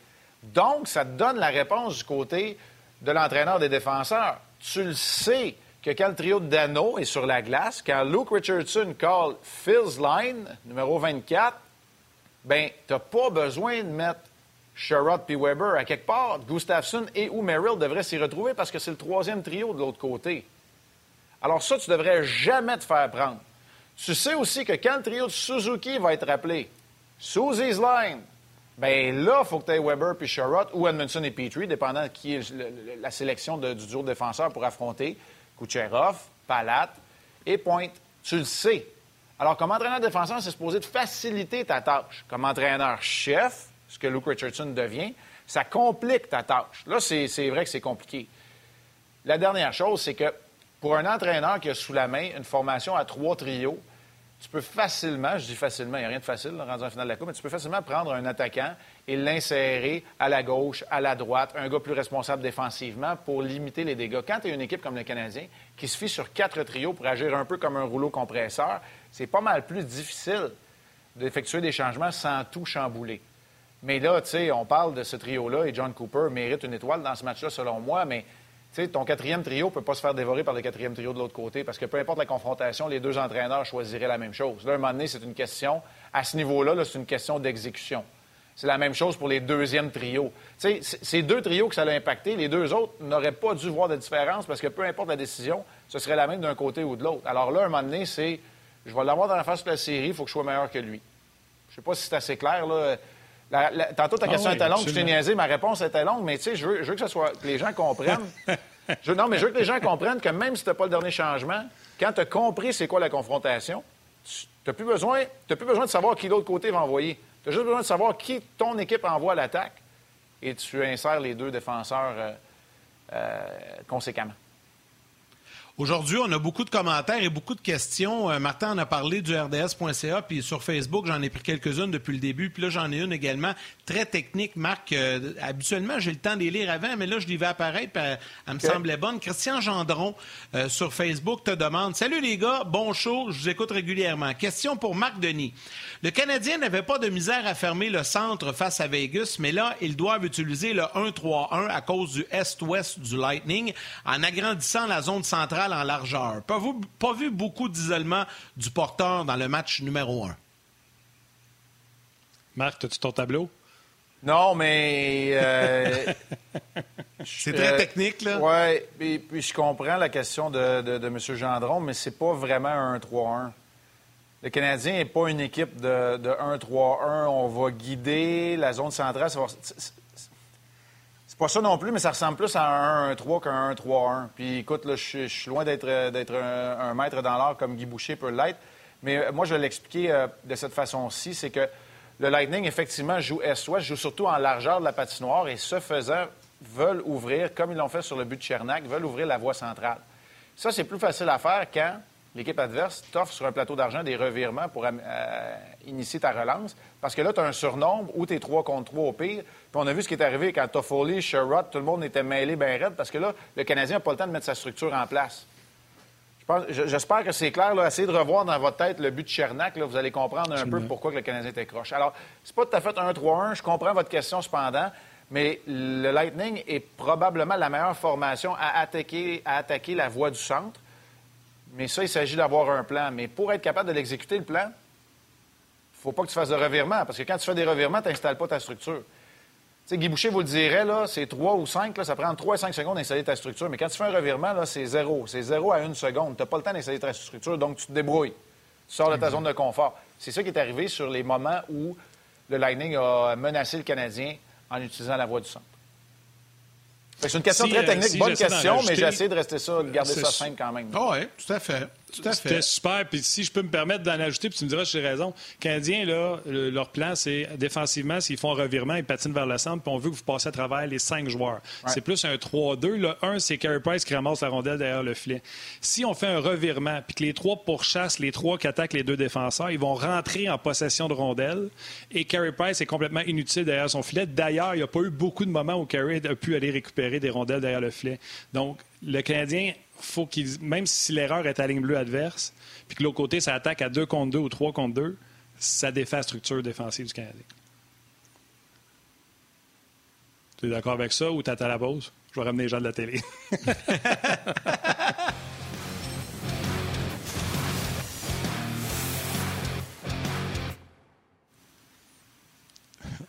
Donc, ça te donne la réponse du côté de l'entraîneur des défenseurs. Tu le sais que quand le trio de Dano est sur la glace, quand Luke Richardson call Phil's line, numéro 24, ben, tu n'as pas besoin de mettre Sherrod puis Weber à quelque part. Gustafsson et ou Merrill devraient s'y retrouver parce que c'est le troisième trio de l'autre côté. Alors ça, tu devrais jamais te faire prendre. Tu sais aussi que quand le trio de Suzuki va être appelé, Susie's line, ben là, il faut que tu aies Weber puis Sherrod ou Edmondson et Petrie, dépendant de qui est la sélection du duo de défenseurs pour affronter Kucherov, Palat et Pointe. Tu le sais. Alors, comme entraîneur défenseur, c'est supposé de faciliter ta tâche. Comme entraîneur-chef, ce que Luke Richardson devient, ça complique ta tâche. Là, c'est vrai que c'est compliqué. La dernière chose, c'est que pour un entraîneur qui a sous la main une formation à trois trios, tu peux facilement, je dis facilement, il n'y a rien de facile rendu en finale de la Coupe, mais tu peux facilement prendre un attaquant et l'insérer à la gauche, à la droite, un gars plus responsable défensivement pour limiter les dégâts. Quand tu es une équipe comme le Canadien qui se fie sur quatre trios pour agir un peu comme un rouleau compresseur, c'est pas mal plus difficile d'effectuer des changements sans tout chambouler. Mais là, tu sais, on parle de ce trio-là et John Cooper mérite une étoile dans ce match-là, selon moi, mais ton quatrième trio ne peut pas se faire dévorer par le quatrième trio de l'autre côté parce que peu importe la confrontation, les deux entraîneurs choisiraient la même chose. Là, à un moment donné, c'est une question, à ce niveau-là, -là, c'est une question d'exécution. C'est la même chose pour les deuxièmes trios. sais, ces deux trios que ça a impacté, les deux autres n'auraient pas dû voir de différence parce que peu importe la décision, ce serait la même d'un côté ou de l'autre. Alors là, à un moment donné, c'est je vais l'avoir dans la face de la série, il faut que je sois meilleur que lui. Je ne sais pas si c'est assez clair. Là tantôt, ta ah question était longue, je t'ai niaisé, ma réponse était longue, mais tu sais, je veux, que, ce soit, les gens comprennent. non, mais je veux que les gens comprennent que même si tu n'as pas le dernier changement, quand tu as compris c'est quoi la confrontation, tu n'as plus, besoin, plus besoin de savoir qui l'autre côté va envoyer. Tu as juste besoin de savoir qui ton équipe envoie à l'attaque et tu insères les deux défenseurs euh, euh, conséquemment. Aujourd'hui, on a beaucoup de commentaires et beaucoup de questions. Euh, Martin en a parlé du RDS.ca, puis sur Facebook, j'en ai pris quelques-unes depuis le début. Puis là, j'en ai une également très technique. Marc, euh, habituellement, j'ai le temps de les lire avant, mais là, je l'y vais apparaître, puis elle, me semblait bonne. Christian Gendron euh, sur Facebook te demande Salut les gars, bon show, je vous écoute régulièrement. Question pour Marc Denis. Le Canadien n'avait pas de misère à fermer le centre face à Vegas, mais là, ils doivent utiliser le 1-3-1 à cause du Est-Ouest du Lightning en agrandissant la zone centrale en largeur. Pas vu, pas vu beaucoup d'isolement du porteur dans le match numéro un. Marc, as-tu ton tableau? Non, mais. Euh, c'est très euh, technique, là. Oui, puis, je comprends la question de, de, M. Gendron, mais c'est pas vraiment un 1-3-1. Le Canadien n'est pas une équipe de, de 1-3-1. On va guider la zone centrale. Pas ça non plus, mais ça ressemble plus à un 1-3 qu'un 1-3-1. Puis écoute, là, je, suis loin d'être un, maître dans l'art comme Guy Boucher peut l'être. Mais euh, moi, je vais l'expliquer euh, de cette façon-ci. C'est que le Lightning, effectivement, joue Est-Ouest, joue surtout en largeur de la patinoire et ce faisant, veulent ouvrir, comme ils l'ont fait sur le but de Chernak, veulent ouvrir la voie centrale. Ça, c'est plus facile à faire quand l'équipe adverse t'offre sur un plateau d'argent des revirements pour euh, initier ta relance. Parce que là, tu as un surnombre ou tu es 3 contre 3 au pire. Puis on a vu ce qui est arrivé quand Toffoli, Sherrod, tout le monde était mêlé bien raide parce que là, le Canadien n'a pas le temps de mettre sa structure en place. J'espère que c'est clair. Là. Essayez de revoir dans votre tête le but de Chernak. Là. Vous allez comprendre un peu pourquoi que le Canadien était croche. Alors, c'est pas tout à fait un 3-1. Je comprends votre question cependant. Mais le Lightning est probablement la meilleure formation à attaquer, à attaquer la voie du centre. Mais ça, il s'agit d'avoir un plan. Mais pour être capable de l'exécuter, le plan, il ne faut pas que tu fasses de revirement. Parce que quand tu fais des revirements, tu n'installes pas ta structure. Tu sais, Guy Boucher vous le dirait, là, c'est 3 ou 5, ça prend 3 à 5 secondes d'installer ta structure. Mais quand tu fais un revirement, là, c'est zéro. C'est zéro à une seconde. Tu n'as pas le temps d'installer ta structure, donc tu te débrouilles. Tu sors de ta zone de confort. C'est ça qui est arrivé sur les moments où le Lightning a menacé le Canadien en utilisant la voie du centre. C'est une question très euh, technique, bonne question, mais j'ai essayé de rester ça, de garder ça simple quand même. Ah oui, tout à fait. C'était super. Puis si je peux me permettre d'en ajouter, puis tu me diras si j'ai raison. Canadiens, là, leur plan, c'est défensivement, s'ils font un revirement, ils patinent vers le centre, puis on veut que vous passiez à travers les cinq joueurs. C'est plus un 3-2. Le 1, c'est Carey Price qui ramasse la rondelle derrière le filet. Si on fait un revirement, puis que les trois pourchassent les trois qui attaquent les deux défenseurs, ils vont rentrer en possession de rondelle. Et Carey Price est complètement inutile derrière son filet. D'ailleurs, il n'y a pas eu beaucoup de moments où Carey a pu aller récupérer des rondelles derrière le filet. Donc, le Canadien faut qu'il, même si l'erreur est à ligne bleue adverse, puis que l'autre côté, ça attaque à 2 contre 2 ou 3 contre 2, ça défait la structure défensive du Canadien. Tu es d'accord avec ça ou t'attends la pause? Je vais ramener les gens de la télé.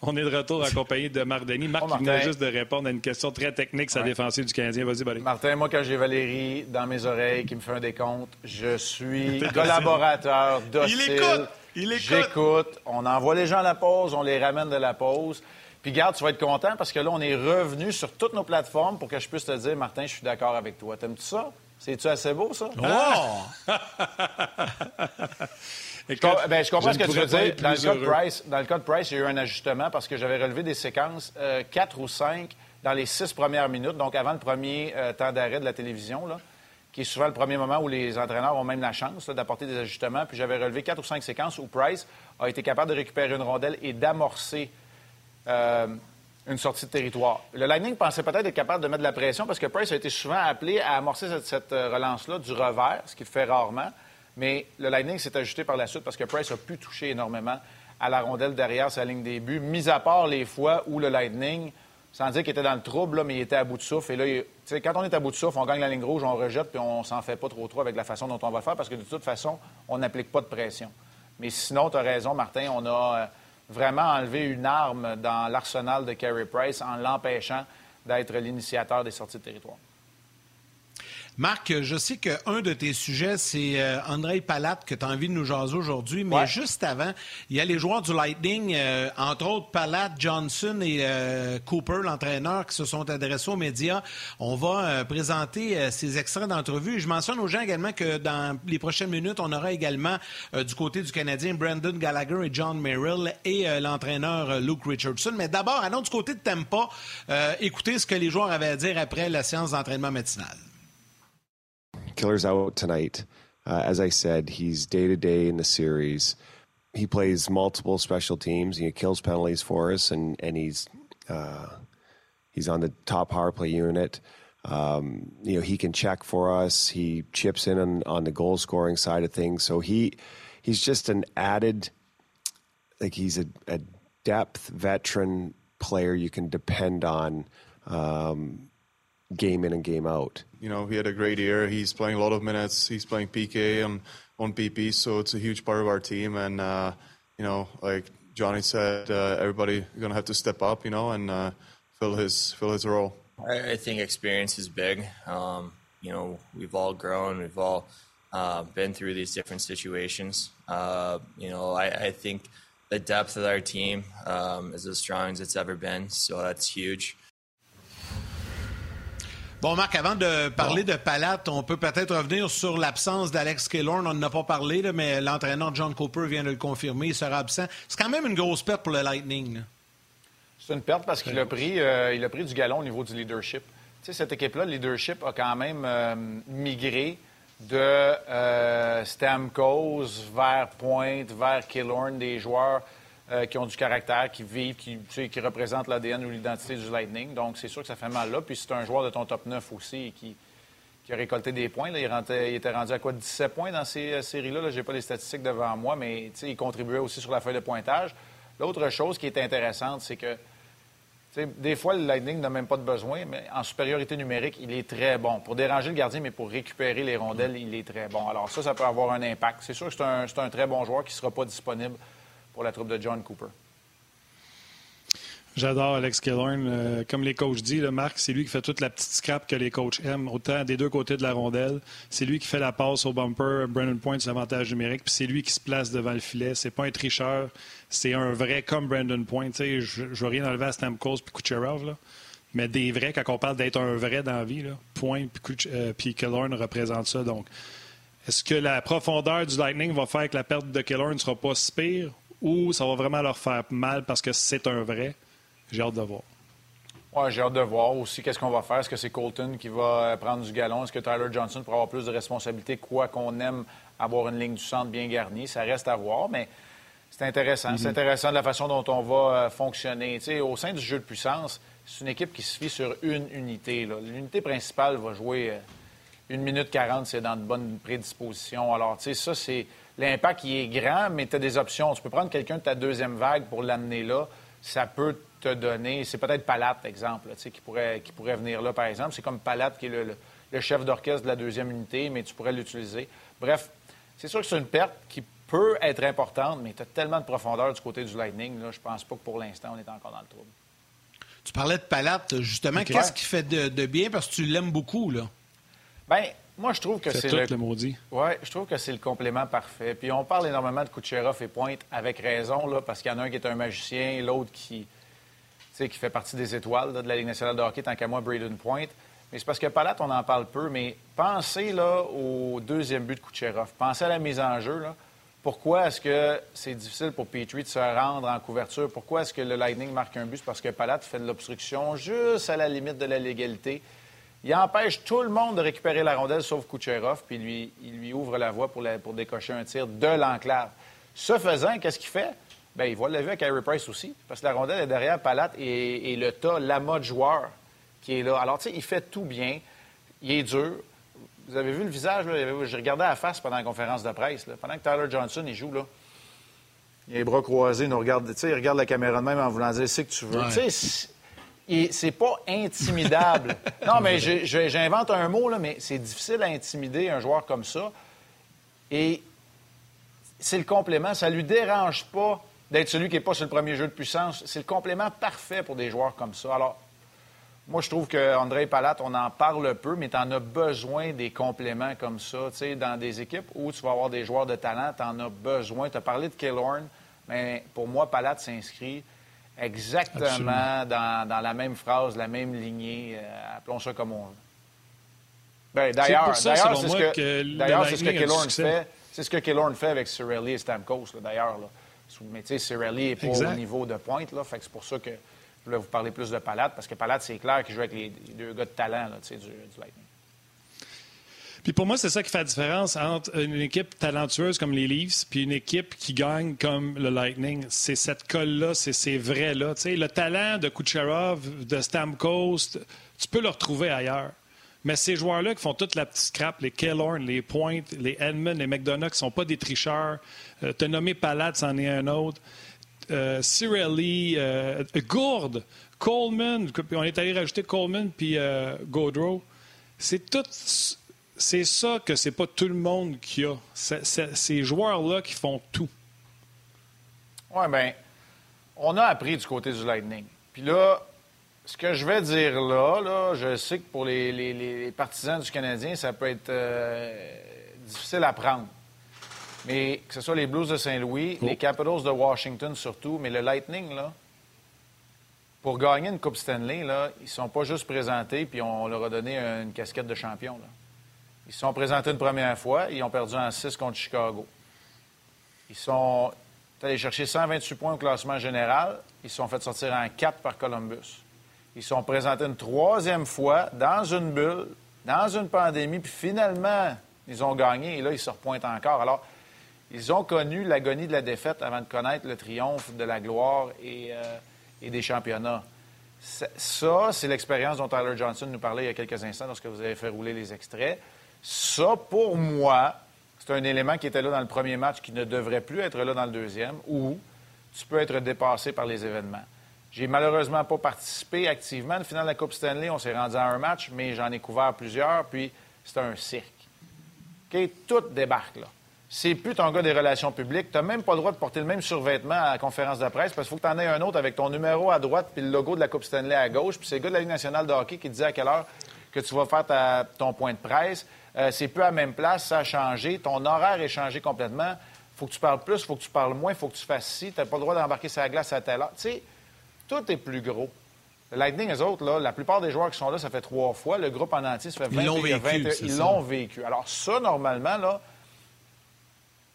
On est de retour accompagné de Marc Denis. Marc qui venait juste de répondre à une question très technique sa défensive du Canadien. Vas-y, Bolé. Martin, moi, quand j'ai Valérie dans mes oreilles qui me fait un décompte, je suis collaborateur, docile. Il écoute! Il écoute! J'écoute. On envoie les gens à la pause, on les ramène de la pause. Puis garde, tu vas être content parce que là, on est revenu sur toutes nos plateformes pour que je puisse te dire, Martin, je suis d'accord avec toi. T'aimes-tu ça? C'est-tu assez beau, ça? Oh! Ben, je comprends ce que tu veux dire. Dans le, cas de Price, dans le cas de Price, il y a eu un ajustement parce que j'avais relevé des séquences euh, quatre ou cinq dans les six premières minutes, donc avant le premier euh, temps d'arrêt de la télévision, là, qui est souvent le premier moment où les entraîneurs ont même la chance d'apporter des ajustements. Puis j'avais relevé quatre ou cinq séquences où Price a été capable de récupérer une rondelle et d'amorcer euh, une sortie de territoire. Le Lightning pensait peut-être être capable de mettre de la pression parce que Price a été souvent appelé à amorcer cette, cette relance-là du revers, ce qu'il fait rarement. Mais le Lightning s'est ajusté par la suite parce que Price a pu toucher énormément à la rondelle derrière sa ligne des buts, mis à part les fois où le Lightning, sans dire qu'il était dans le trouble, mais il était à bout de souffle. Et là, quand on est à bout de souffle, on gagne la ligne rouge, on rejette, puis on s'en fait pas trop trop avec la façon dont on va le faire parce que de toute façon, on n'applique pas de pression. Mais sinon, tu as raison, Martin, on a euh, vraiment enlevé une arme dans l'arsenal de Carey Price en l'empêchant d'être l'initiateur des sorties de territoire. Marc, je sais qu'un de tes sujets, c'est euh, André Palat que tu as envie de nous jaser aujourd'hui, mais juste avant, il y a les joueurs du Lightning, euh, entre autres Palat, Johnson et euh, Cooper, l'entraîneur, qui se sont adressés aux médias. On va présenter ces extraits d'entrevue. Je mentionne aux gens également que dans les prochaines minutes, on aura également du côté du Canadien Brandon Gallagher et John Merrill et l'entraîneur Luke Richardson. Mais d'abord, allons du côté de Tampa, écoutez ce que les joueurs avaient à dire après la séance d'entraînement matinale. Killer's out tonight. Uh, as I said, he's day to day in the series. He plays multiple special teams. He kills penalties for us, and and he's uh, he's on the top power play unit. Um, you know, he can check for us. He chips in on, on the goal scoring side of things. So he he's just an added, like he's a, a depth veteran player you can depend on. Um, game in and game out. You know, he had a great year. He's playing a lot of minutes. He's playing PK on on PP, so it's a huge part of our team. And uh, you know, like Johnny said, uh, everybody gonna have to step up, you know, and uh, fill his fill his role. I, think experience is big. Um, you know, we've all grown. We've all uh, been through these different situations. Uh, you know, I, I, think the depth of our team um, is as strong as it's ever been. So that's huge. Bon, Marc, avant de parler de Palat, on peut peut-être revenir sur l'absence d'Alex Killorn. On n'en a pas parlé, mais l'entraîneur John Cooper vient de le confirmer. Il sera absent. C'est quand même une grosse perte pour le Lightning. C'est une perte parce qu'il a, pris, euh, il a pris du galon au niveau du leadership. Tu sais, cette équipe-là, le leadership a quand même euh, migré de euh, Stamkos vers Pointe, vers Killorn, des joueurs euh, qui ont du caractère, qui vivent, qui, qui représentent l'ADN ou l'identité du Lightning. Donc, c'est sûr que ça fait mal là. Puis, c'est un joueur de ton top 9 aussi qui, qui a récolté des points. Là. Il, était rendu à quoi 17 points dans ces euh, séries-là. Je n'ai pas les statistiques devant moi, mais il contribuait aussi sur la feuille de pointage. L'autre chose qui est intéressante, c'est que des fois, le Lightning n'a même pas de besoin, mais en supériorité numérique, il est très bon. Pour déranger le gardien, mais pour récupérer les rondelles, il est très bon. Alors ça, ça peut avoir un impact. C'est sûr que c'est un, un, très bon joueur qui ne sera pas disponible pour la troupe de John Cooper. J'adore Alex Killorn. Euh, comme les coachs disent, le Marc, c'est lui qui fait toute la petite scrap que les coachs aiment, autant des deux côtés de la rondelle. C'est lui qui fait la passe au bumper. Brandon Point, c'est l'avantage numérique. Puis c'est lui qui se place devant le filet. C'est pas un tricheur. C'est un vrai comme Brandon Point. Je ne veux rien enlever à Stamkos puis Kucherov. Là. Mais des vrais, quand on parle d'être un vrai dans la vie, Point puis, euh, Killorn représente ça. Donc, Est-ce que la profondeur du Lightning va faire que la perte de Keller ne sera pas si pire? Ou ça va vraiment leur faire mal parce que c'est un vrai? J'ai hâte de voir. Oui, j'ai hâte de voir aussi qu'est-ce qu'on va faire. Est-ce que c'est Colton qui va euh, prendre du galon? Est-ce que Tyler Johnson pourra avoir plus de responsabilités, quoi qu'on aime avoir une ligne du centre bien garnie? Ça reste à voir, mais c'est intéressant. C'est mm-hmm. intéressant de la façon dont on va euh, fonctionner. au sein du jeu de puissance, c'est une équipe qui se fie sur une unité. L'unité principale va jouer euh, une minute 40, c'est dans de bonnes prédispositions. Alors, tu sais, ça, c'est l'impact qui est grand, mais tu as des options. Tu peux prendre quelqu'un de ta deuxième vague pour l'amener là. Ça peut te donner. C'est peut-être Palat, exemple, qui pourrait, qui pourrait venir là, par exemple. C'est comme Palat qui est le, chef d'orchestre de la deuxième unité, mais tu pourrais l'utiliser. Bref, c'est sûr que c'est une perte qui peut être importante, mais tu as tellement de profondeur du côté du Lightning. Là, je pense pas que pour l'instant, on est encore dans le trouble. Tu parlais de Palat, justement. Qu'est-ce qui fait de, bien? Parce que tu l'aimes beaucoup, là? Bien, moi, je trouve que c'est le... le maudit. Oui, je trouve que c'est le complément parfait. Puis on parle énormément de Kucherov et Pointe avec raison, là, parce qu'il y en a un qui est un magicien, l'autre qui, qui fait partie des étoiles de la Ligue nationale de hockey, tant qu'à moi, Braden Pointe. Mais c'est parce que Palat, on en parle peu, mais pensez là, au deuxième but de Kucherov. Pensez à la mise en jeu. Là. Pourquoi est-ce que c'est difficile pour Petrie de se rendre en couverture? Pourquoi est-ce que le Lightning marque un but? parce que Palat fait de l'obstruction juste à la limite de la légalité. Il empêche tout le monde de récupérer la rondelle sauf Kucherov, puis lui, il lui ouvre la voie pour, pour décocher un tir de l'enclave. Ce faisant, qu'est-ce qu'il fait? Bien, il voit le vu avec Harry Price aussi, parce que la rondelle est derrière Palat et, le tas, la mode joueur qui est là. Alors, tu sais, il fait tout bien. Il est dur. Vous avez vu le visage, là? J'ai regardé à la face pendant la conférence de presse. Pendant que Tyler Johnson, il joue, là. Il a les bras croisés, il nous regarde, il regarde la caméra de même en voulant dire c'est que tu veux. Tu sais, c'est pas intimidable. non, mais j'invente un mot, là, mais c'est difficile à intimider un joueur comme ça. Et c'est le complément. Ça lui dérange pas d'être celui qui n'est pas sur le premier jeu de puissance. C'est le complément parfait pour des joueurs comme ça. Alors, moi, je trouve qu'André Palat, on en parle peu, mais tu en as besoin des compléments comme ça. Tu sais, dans des équipes où tu vas avoir des joueurs de talent, tu en as besoin. Tu as parlé de Killorn, mais pour moi, Palat s'inscrit exactement dans, la même phrase, la même lignée. Euh, appelons ça comme on veut. Ben, d'ailleurs, c'est ce que, d'ailleurs, c'est ce que Killorn fait. C'est ce que Killorn fait avec Cirelli et Stamkos, d'ailleurs. Mais tu sais, Cirelli n'est pas au niveau de pointe, là. Fait que c'est pour ça que je voulais vous parler plus de Palade, parce que Palade, c'est clair qu'il joue avec les, deux gars de talent là, du, du Lightning. Puis pour moi, c'est ça qui fait la différence entre une équipe talentueuse comme les Leafs puis une équipe qui gagne comme le Lightning. C'est cette colle-là, c'est ces vrais-là. Le talent de Kucherov, de Stamkos, tu peux le retrouver ailleurs. Mais ces joueurs-là qui font toute la petite scrap, les Kellorn, les Point, les Edmund, les McDonough, qui ne sont pas des tricheurs, euh, te nommer Palade, c'en est un autre euh, Cirelli, euh, Gourde, Coleman, on est allé rajouter Coleman puis euh, Gaudreau. C'est tout. C'est ça que c'est pas tout le monde qui a. ces joueurs-là qui font tout. Oui, bien, on a appris du côté du Lightning. Puis là, ce que je vais dire là, là je sais que pour les, partisans du Canadien, ça peut être difficile à prendre. Mais que ce soit les Blues de Saint-Louis, les Capitals de Washington surtout, mais le Lightning, là, pour gagner une Coupe Stanley, là, ils ne sont pas juste présentés puis on leur a donné une casquette de champion. Là. Ils se sont présentés une première fois, ils ont perdu en 6 contre Chicago. Ils sont allés chercher 128 points au classement général. Ils se sont fait sortir en 4 par Columbus. Ils se sont présentés une troisième fois dans une bulle, dans une pandémie, puis finalement, ils ont gagné et là, ils se repointent encore. Alors, ils ont connu l'agonie de la défaite avant de connaître le triomphe de la gloire et, euh, des championnats. Ça, c'est l'expérience dont Tyler Johnson nous parlait il y a quelques instants lorsque vous avez fait rouler les extraits. Ça, pour moi, c'est un élément qui était là dans le premier match qui ne devrait plus être là dans le deuxième, où tu peux être dépassé par les événements. J'ai malheureusement pas participé activement. à la finale de la Coupe Stanley, on s'est rendu à un match, mais j'en ai couvert plusieurs, puis c'est un cirque. OK? Tout débarque là c'est plus ton gars des relations publiques. Tu n'as même pas le droit de porter le même survêtement à la conférence de presse parce qu'il faut que tu en aies un autre avec ton numéro à droite puis le logo de la Coupe Stanley à gauche. Puis c'est le gars de la Ligue nationale de hockey qui te dit à quelle heure que tu vas faire ton point de presse. Euh, c'est plus à même place, ça a changé. Ton horaire est changé complètement. Il faut que tu parles plus, il faut que tu parles moins, il faut que tu fasses ci. Tu n'as pas le droit d'embarquer sur la glace à telle heure. Tu sais, tout est plus gros. Le Lightning, eux autres, là, la plupart des joueurs qui sont là, ça fait trois fois. Le groupe en entier, ça fait 20 Ils l'ont vécu. ils l'ont vécu. Alors ça, normalement, là,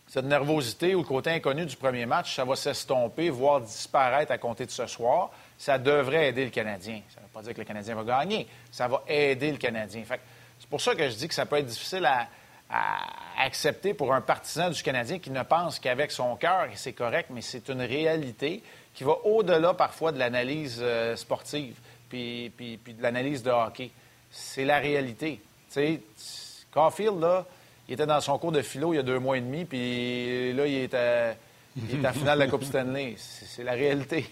cette nervosité ou le côté inconnu du premier match, ça va s'estomper, voire disparaître à compter de ce soir. Ça devrait aider le Canadien. Ça ne veut pas dire que le Canadien va gagner. Ça va aider le Canadien. C'est pour ça que je dis que ça peut être difficile à, accepter pour un partisan du Canadien qui ne pense qu'avec son cœur, et c'est correct, mais c'est une réalité qui va au-delà parfois de l'analyse euh, sportive puis, puis, de l'analyse de hockey. C'est la réalité. Sais, Caulfield, là, il était dans son cours de philo il y a deux mois et demi, puis là, il est à, il est finale de la Coupe Stanley. C'est la réalité.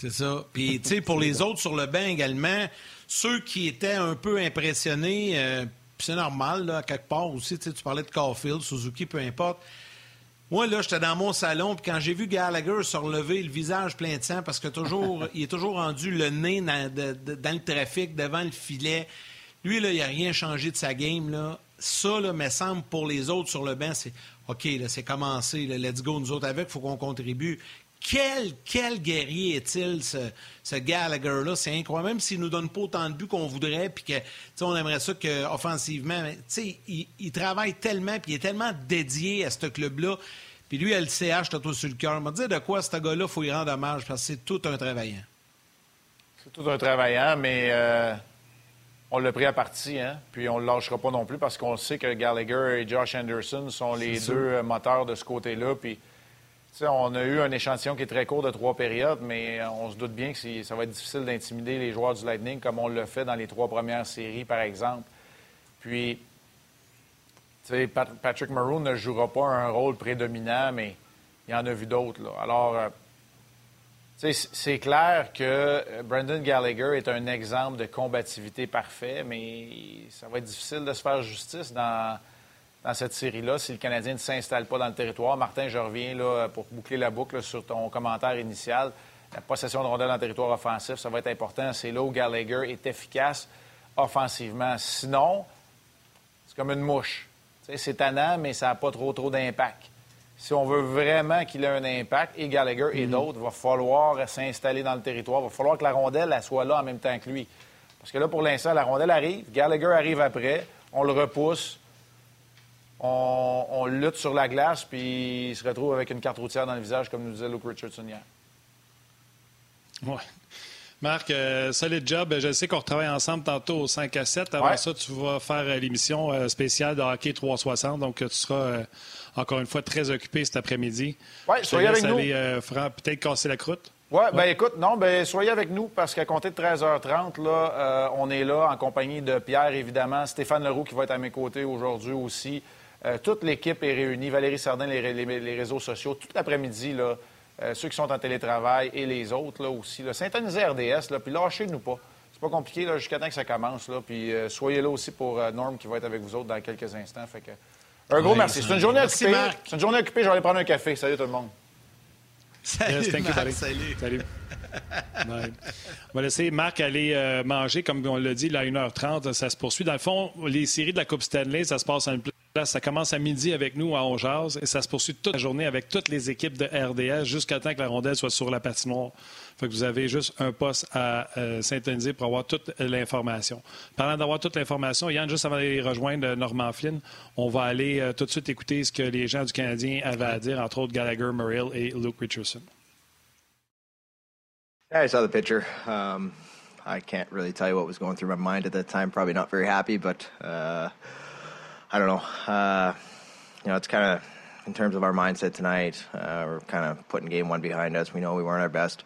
C'est ça. Puis, tu sais, pour les autres sur le banc également, ceux qui étaient un peu impressionnés, euh, c'est normal, là, quelque part aussi, tu parlais de Caulfield, Suzuki, peu importe. Moi, là, j'étais dans mon salon, puis quand j'ai vu Gallagher se relever, le visage plein de sang, parce que toujours, il est toujours rendu le nez dans, dans, le trafic, devant le filet. Lui, là, il n'a rien changé de sa game, là ça, là, me semble, pour les autres sur le banc, c'est OK, là, c'est commencé, let's go, nous autres avec, il faut qu'on contribue. Quel, quel guerrier est-il, ce, ce Gallagher-là? C'est incroyable. Même s'il ne nous donne pas autant de buts qu'on voudrait, puis que, on aimerait ça qu'offensivement, il, il travaille tellement, puis il est tellement dédié à ce club-là. Puis lui, LCH, t'as tout sur le cœur. m'a dit de quoi ce gars-là, il faut y rendre hommage, parce que c'est tout un travaillant. C'est tout un travaillant, mais euh, on l'a pris à partie, hein? puis on ne le lâchera pas non plus parce qu'on sait que Gallagher et Josh Anderson sont les deux euh, moteurs de ce côté-là. Puis, on a eu un échantillon qui est très court de trois périodes, mais on se doute bien que ça va être difficile d'intimider les joueurs du Lightning comme on l'a fait dans les trois premières séries, par exemple. Puis, Patrick Maroon ne jouera pas un rôle prédominant, mais il y en a vu d'autres. Alors, euh, c'est clair que euh, Brendan Gallagher est un exemple de combativité parfait, mais ça va être difficile de se faire justice dans, cette série-là si le Canadien ne s'installe pas dans le territoire. Martin, je reviens là, pour boucler la boucle sur ton commentaire initial. La possession de rondelles dans le territoire offensif, ça va être important. C'est là où Gallagher est efficace offensivement. Sinon, c'est comme une mouche. C'est tannant, mais ça n'a pas trop, trop d'impact si on veut vraiment qu'il ait un impact, et Gallagher et mhm. d'autres, il va falloir s'installer dans le territoire. Il va falloir que la rondelle soit là en même temps que lui. Parce que là, pour l'instant, la rondelle arrive, Gallagher arrive après, on le repousse, on, lutte sur la glace, puis il se retrouve avec une carte routière dans le visage, comme nous disait Luke Richardson hier. Ouais. Marc, euh, solide job. Je sais qu'on retravaille ensemble tantôt au 5 à 7. Avant ça, tu vas faire euh, l'émission euh, spéciale de hockey 360. Donc, tu seras encore une fois très occupé cet après-midi. Oui, soyez avec nous. Euh, peut-être casser la croûte. Oui, ouais. ben écoute, non, ben soyez avec nous parce qu'à compter de 13h30, là, euh, on est là en compagnie de Pierre, évidemment, Stéphane Leroux qui va être à mes côtés aujourd'hui aussi. Euh, toute l'équipe est réunie, Valérie Sardin, les, les, réseaux sociaux, tout l'après-midi, là, ceux qui sont en télétravail et les autres là, aussi. Là. Syntonisez RDS, là, puis lâchez-nous pas. C'est pas compliqué jusqu'à temps que ça commence. Là, puis soyez là aussi pour Norm qui va être avec vous autres dans quelques instants. Fait que, un gros merci. C'est une journée occupée. C'est une journée occupée. Je vais aller prendre un café. Salut tout le monde. Salut, salut. salut. On va laisser Marc aller euh, manger, comme on l'a dit, là, à 1h30. Ça se poursuit. Dans le fond, les séries de la Coupe Stanley, ça se passe en Ça commence à midi avec nous à Ongeaz et ça se poursuit toute la journée avec toutes les équipes de RDS jusqu'à temps que la rondelle soit sur la patinoire. Fait vous avez juste un poste à euh, synthétiser pour avoir toute l'information. Parlant d'avoir toute l'information, Yann, juste avant d'aller rejoindre Norman Flynn, on va aller euh, tout de suite écouter ce que les gens du Canadien avaient à dire, entre autres Gallagher, Muriel et Luke Richardson. I saw the picture. Um, I can't really tell you what was going through my mind at that time. Probably not very happy, but uh, I don't know. Uh, you know, it's kind of in terms of our mindset tonight. Uh, we're kind of putting game one behind us. We know we weren't our best.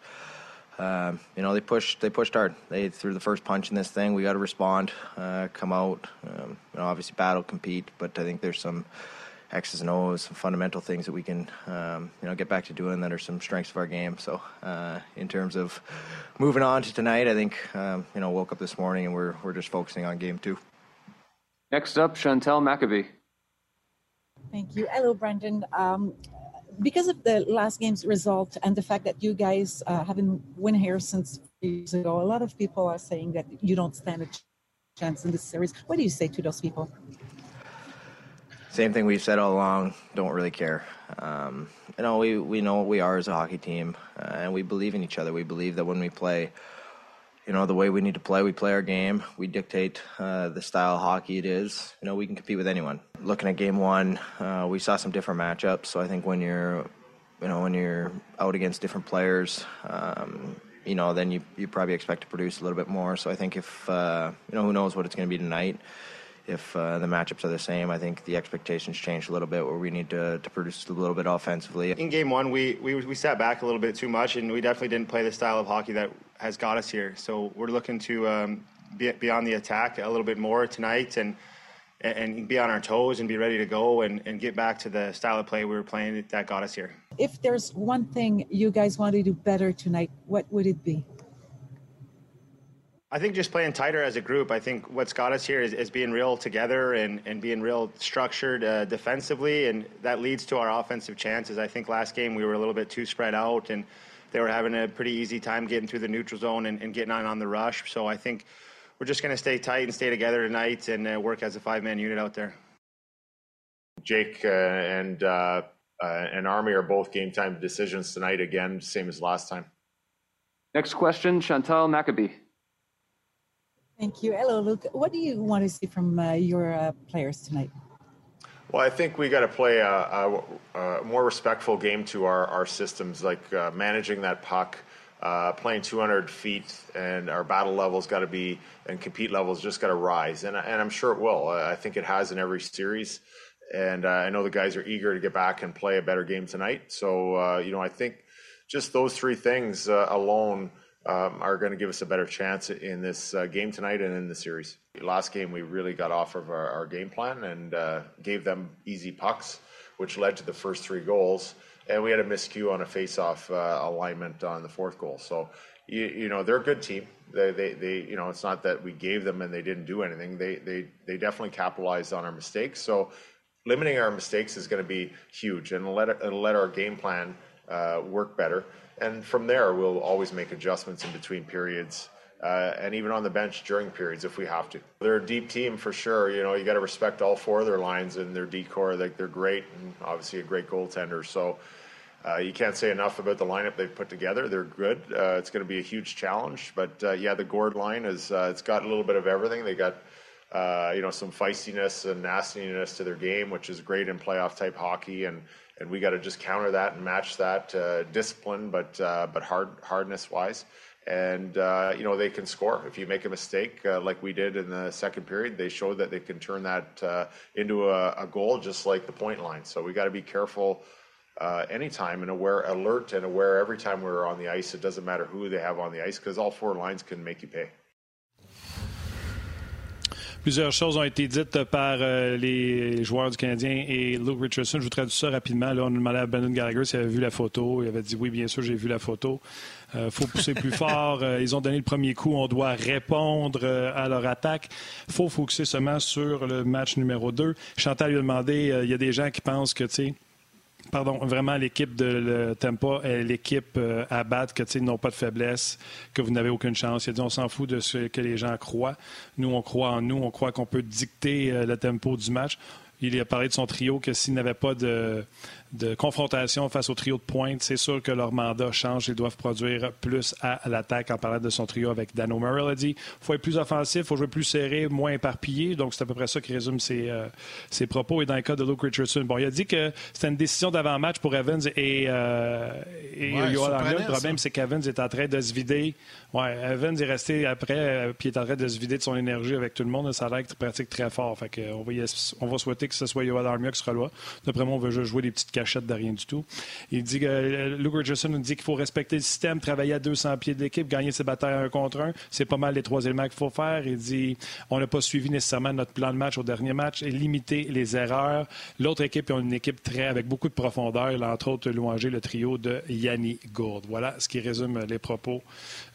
Um, you know, they pushed they pushed hard. They threw the first punch in this thing. We got to respond, uh, come out. Um, you know, obviously battle, compete, but I think there's some X's and O's, some fundamental things that we can, um, you know, get back to doing that are some strengths of our game. So, uh, in terms of moving on to tonight, I think, um, you know, woke up this morning and we're we're just focusing on game two. Next up, Chantel McAbee. Thank you. Hello, Brendan. Um, because of the last game's result and the fact that you guys uh, haven't won here since years ago, a lot of people are saying that you don't stand a chance in this series. What do you say to those people? Same thing we've said all along. Don't really care. Um, you know, we we know what we are as a hockey team, uh, and we believe in each other. We believe that when we play you know the way we need to play. We play our game. We dictate uh, the style of hockey it is. You know we can compete with anyone. Looking at game one, uh, we saw some different matchups. So I think when you're, you know, when you're out against different players, um, you know, then you you probably expect to produce a little bit more. So I think if uh, you know who knows what it's going to be tonight. If uh, the matchups are the same, I think the expectations change a little bit where we need to, to produce a little bit offensively. In game one, we, we, we sat back a little bit too much, and we definitely didn't play the style of hockey that has got us here. So we're looking to um, be, be on the attack a little bit more tonight and and be on our toes and be ready to go and, and get back to the style of play we were playing that got us here. If there's one thing you guys want to do better tonight, what would it be? I think just playing tighter as a group. I think what's got us here is, is being real together and, and being real structured uh, defensively, and that leads to our offensive chances. I think last game we were a little bit too spread out and – they were having a pretty easy time getting through the neutral zone and, and getting on on the rush. So I think we're just going to stay tight and stay together tonight and uh, work as a five man unit out there. Jake uh, and uh, uh, and Army are both game time decisions tonight again, same as last time. Next question, Chantal Maccabi. Thank you. Hello, Luke. What do you want to see from uh, your uh, players tonight? Well, I think we got to play a, a, a, more respectful game to our, our systems, like uh, managing that puck, uh, playing 200 feet, and our battle levels got to be and compete levels just got to rise, and and I'm sure it will. I think it has in every series, and uh, I know the guys are eager to get back and play a better game tonight. So uh, you know, I think just those three things alone are going to give us a better chance in this uh, game tonight and in the series. Last game, we really got off of our, our game plan and uh, gave them easy pucks, which led to the first three goals. And we had a miscue on a face-off uh, alignment on the fourth goal. So, you, you, know, they're a good team. They, they, they, you know, it's not that we gave them and they didn't do anything. They, they, they definitely capitalized on our mistakes. So, limiting our mistakes is going to be huge, and let it, let our game plan uh, work better and from there we'll always make adjustments in between periods uh, and even on the bench during periods if we have to. They're a deep team for sure. You know, you got to respect all four of their lines and their decor. Like they're great and obviously a great goaltender. So uh, you can't say enough about the lineup they've put together. They're good. Uh, it's going to be a huge challenge. But uh, yeah, the Gord line is uh, it's got a little bit of everything. They got. Uh, you know some feistiness and nastiness to their game, which is great in playoff type hockey, and and we got to just counter that and match that uh, discipline, but uh, but hard hardness wise. And uh, you know they can score if you make a mistake, uh, like we did in the second period. They showed that they can turn that uh, into a, a, goal, just like the point line. So we got to be careful uh, anytime and aware, alert, and aware every time we're on the ice. It doesn't matter who they have on the ice because all four lines can make you pay. Plusieurs choses ont été dites par euh, les joueurs du Canadien et Luke Richardson. Je vous traduis ça rapidement. Là, on a demandé à Brendan Gallagher s'il avait vu la photo. Il avait dit oui, bien sûr, j'ai vu la photo. Il euh, faut pousser plus fort. Euh, ils ont donné le premier coup. On doit répondre à leur attaque. Il faut focuser seulement sur le match numéro 2. Chantal lui a demandé, il y a des gens qui pensent que, tu sais, pardon, vraiment l'équipe de le Tampa est l'équipe euh, à battre, que ils n'ont pas de faiblesse, que vous n'avez aucune chance. Il a dit on s'en fout de ce que les gens croient. Nous, on croit en nous, on croit qu'on peut dicter euh, le tempo du match. Il a parlé de son trio que s'il n'avait pas de, de confrontation face au trio de pointe, c'est sûr que leur mandat change. Ils doivent produire plus à l'attaque en parlant de son trio avec Dan O'Merrill. a dit il faut être plus offensif, il faut jouer plus serré, moins éparpillé. Donc, c'est à peu près ça qui résume ses, euh, ses, propos. Et dans le cas de Luke Richardson, bon, il a dit que c'était une décision d'avant-match pour Evans et, euh, et Le problème, c'est qu'Evans est en train de se vider. Ouais, Evans est resté après, euh, puis il est en train de se vider de son énergie avec tout le monde. Ça a l'air qu'il pratique très fort. Fait on, va on va souhaiter que ce soit Yoel Armia qui sera là. D'après moi, on veut juste jouer des petites cachette de rien du tout. Il dit que euh, Luke Richardson nous dit qu'il faut respecter le système, travailler à 200 pieds de l'équipe, gagner ses batailles un contre un. C'est pas mal les trois éléments qu'il faut faire. Il dit on n'a pas suivi nécessairement notre plan de match au dernier match et limiter les erreurs. L'autre équipe, ont une équipe très avec beaucoup de profondeur. Il a entre autres louangé le trio de Yanni Gourde. Voilà ce qui résume les propos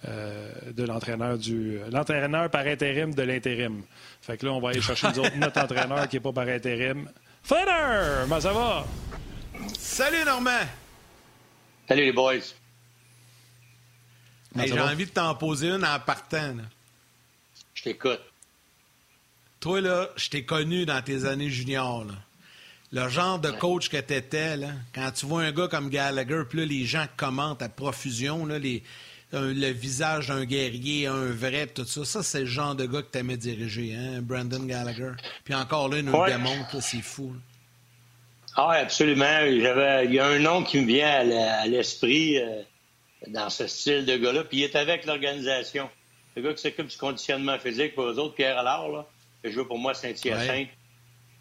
euh, de l'entraîneur du l'entraîneur par intérim de l'intérim. Fait que là, on va aller chercher notre entraîneur qui n'est pas par intérim. Feder, comment ça va? Salut Normand! Salut les boys! J'ai envie de t'en poser une en partant. Je t'écoute. Toi, là, je t'ai connu dans tes années juniors. Le genre de coach que t'étais, là, quand tu vois un gars comme Gallagher, puis là, les gens commentent à profusion, là, les... le visage d'un guerrier, un vrai, tout ça. Ça, c'est le genre de gars que tu aimais diriger, hein, Brandon Gallagher. Puis encore là, il nous le démontre, c'est fou. Ah, absolument. il y a un nom qui me vient à l'esprit euh, dans ce style de gars-là, puis il est avec l'organisation. Le gars qui s'occupe du conditionnement physique pour eux autres, Pierre Allard, là, qui joue pour moi Saint-Hyacinthe.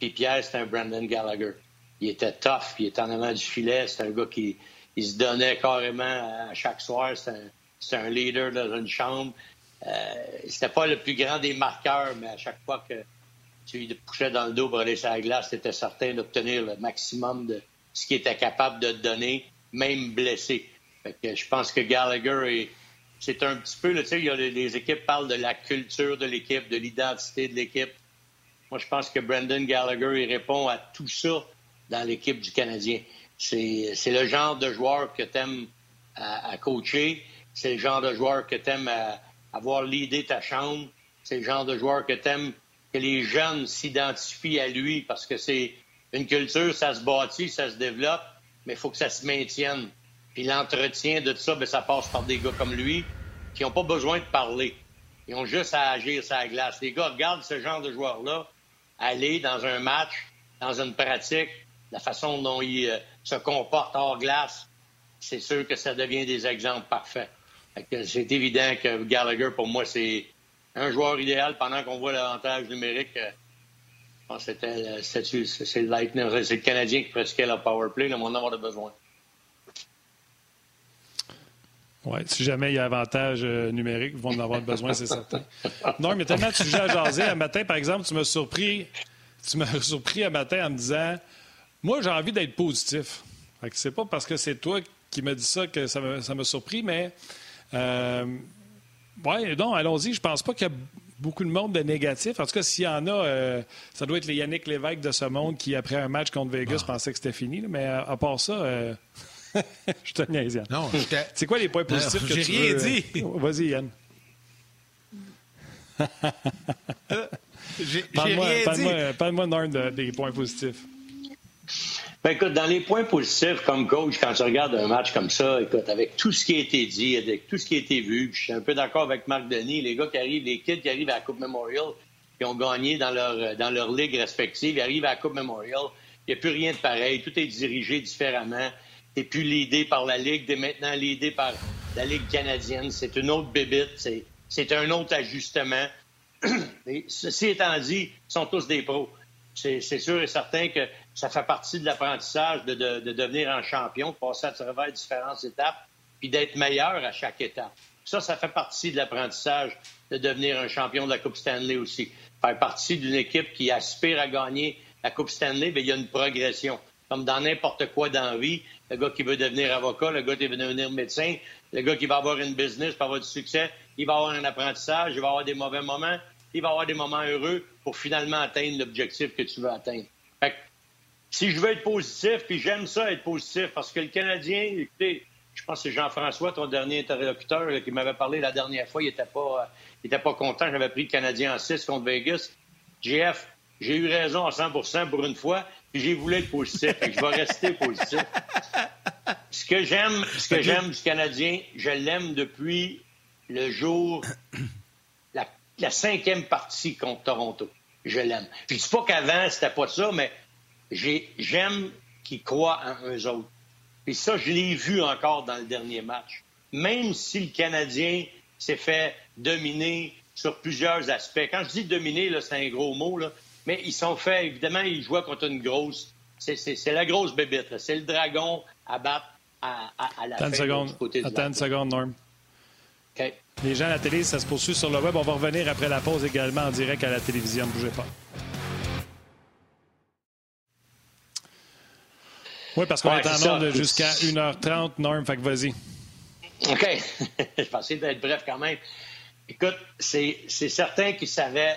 Puis Pierre, c'est un Brandon Gallagher. Il était tough, il était en avant du filet. C'est un gars qui il se donnait carrément à chaque soir. C'est un, leader dans une chambre. Euh, c'était pas le plus grand des marqueurs, mais à chaque fois que tu lui couchais dans le dos pour aller sur la glace, c'était certain d'obtenir le maximum de ce qu'il était capable de donner, même blessé. je pense que Gallagher c'est un petit peu, tu sais, les, équipes parlent de la culture de l'équipe, de l'identité de l'équipe. Moi, je pense que Brendan Gallagher, il répond à tout ça dans l'équipe du Canadien. C'est le genre de joueur que tu aimes à, coacher. C'est le genre de joueur que tu aimes à, avoir l'idée ta chambre. C'est le genre de joueur que tu aimes que les jeunes s'identifient à lui parce que c'est une culture, ça se bâtit, ça se développe, mais il faut que ça se maintienne. Puis l'entretien de tout ça, bien, ça passe par des gars comme lui qui n'ont pas besoin de parler. Ils ont juste à agir sur la glace. Les gars regardent ce genre de joueur-là aller dans un match, dans une pratique, la façon dont ils euh, se comportent hors glace, c'est sûr que ça devient des exemples parfaits. C'est évident que Gallagher, pour moi, c'est un joueur idéal pendant qu'on voit l'avantage numérique. Euh, c'est le Canadien qui pratiquait leur power play, là, on en a besoin. Oui, si jamais il y a avantage euh, numérique, ils vont en avoir besoin, c'est certain. Non, mais tellement de sujets à jaser. Un matin, par exemple, tu m'as surpris, tu m'as surpris un matin en me disant Moi, j'ai envie d'être positif. C'est pas parce que c'est toi qui m'as dit ça que ça m'a surpris, mais euh, oui, non, allons-y. Je pense pas qu'il y a beaucoup de monde de négatif. En tout cas, s'il y en a, euh, ça doit être les Yannick Lévesque de ce monde qui, après un match contre Vegas, ah. pensait que c'était fini. Mais à, part ça, euh, je te niaise, Yann. Non, C'est quoi les points positifs que tu J'ai rien dit. Vas-y, Yann. j'ai rien dit. Parle-moi, parle des points positifs. Ben, écoute, dans les points positifs, comme coach, quand tu regardes un match comme ça, écoute, avec tout ce qui a été dit, avec tout ce qui a été vu, je suis un peu d'accord avec Marc Denis, les gars qui arrivent, les kids qui arrivent à la Coupe Memorial, qui ont gagné dans leur, dans leur ligue respective, ils arrivent à la Coupe Memorial, il n'y a plus rien de pareil, tout est dirigé différemment, et plus l'idée par la Ligue, dès maintenant l'idée par la Ligue canadienne, c'est une autre bébite, c'est un autre ajustement. ceci étant dit, ils sont tous des pros. C'est sûr et certain que ça fait partie de l'apprentissage de, devenir un champion, de passer à travers différentes étapes, puis d'être meilleur à chaque étape. Ça, ça fait partie de l'apprentissage de devenir un champion de la Coupe Stanley aussi. Faire partie d'une équipe qui aspire à gagner la Coupe Stanley, bien, il y a une progression. Comme dans n'importe quoi dans la vie, le gars qui veut devenir avocat, le gars qui veut devenir médecin, le gars qui va avoir une business, pour avoir du succès, il va avoir un apprentissage, il va avoir des mauvais moments, il va avoir des moments heureux pour finalement atteindre l'objectif que tu veux atteindre si je veux être positif, puis j'aime ça être positif, parce que le Canadien, écoutez, je pense que c'est Jean-François, ton dernier interlocuteur, qui m'avait parlé la dernière fois, il n'était pas, était pas content. J'avais pris le Canadien en 6 contre Vegas. GF, j'ai eu raison à 100% pour une fois, puis j'ai voulu être positif. et je vais rester positif. Ce que j'aime, ce que j'aime du Canadien, je l'aime depuis le jour, la, la cinquième partie contre Toronto. Je l'aime. Je dis pas qu'avant, c'était pas ça, mais j'aime qu'ils croient en eux autres. Et ça, je l'ai vu encore dans le dernier match. Même si le Canadien s'est fait dominer sur plusieurs aspects. Quand je dis dominer, c'est un gros mot, là, mais ils sont faits, évidemment, ils jouaient contre une grosse. C'est la grosse bébête. C'est le dragon à battre à, à, la fin secondes. côté Attends une seconde, Norm. Les gens à la télé, ça se poursuit sur le web. On va revenir après la pause également en direct à la télévision. Ne bougez pas. Oui, parce qu'on est en ordre jusqu'à 1h30, Norm, fait que vas-y. OK. Je essayer d'être bref quand même. Écoute, c'est certain qu'ils savaient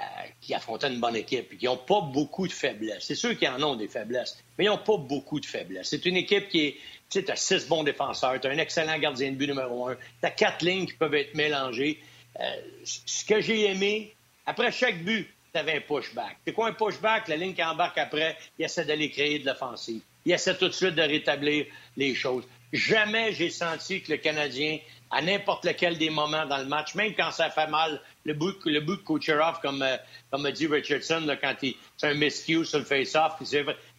euh, qu'ils affrontaient une bonne équipe et qu'ils n'ont pas beaucoup de faiblesses. C'est sûr qu'ils en ont des faiblesses, mais ils n'ont pas beaucoup de faiblesses. C'est une équipe qui est. Tu sais, tu as six bons défenseurs, tu as un excellent gardien de but numéro un, tu as quatre lignes qui peuvent être mélangées. Euh, ce que j'ai aimé, après chaque but, tu avais un pushback. C'est quoi un pushback? La ligne qui embarque après, il essaie d'aller créer de l'offensive. Il essaie tout de suite de rétablir les choses. Jamais j'ai senti que le Canadien, à n'importe lequel des moments dans le match, même quand ça fait mal, le bout, le de comme, euh, comme a dit Richardson, quand il, c'est un miscue sur le face-off,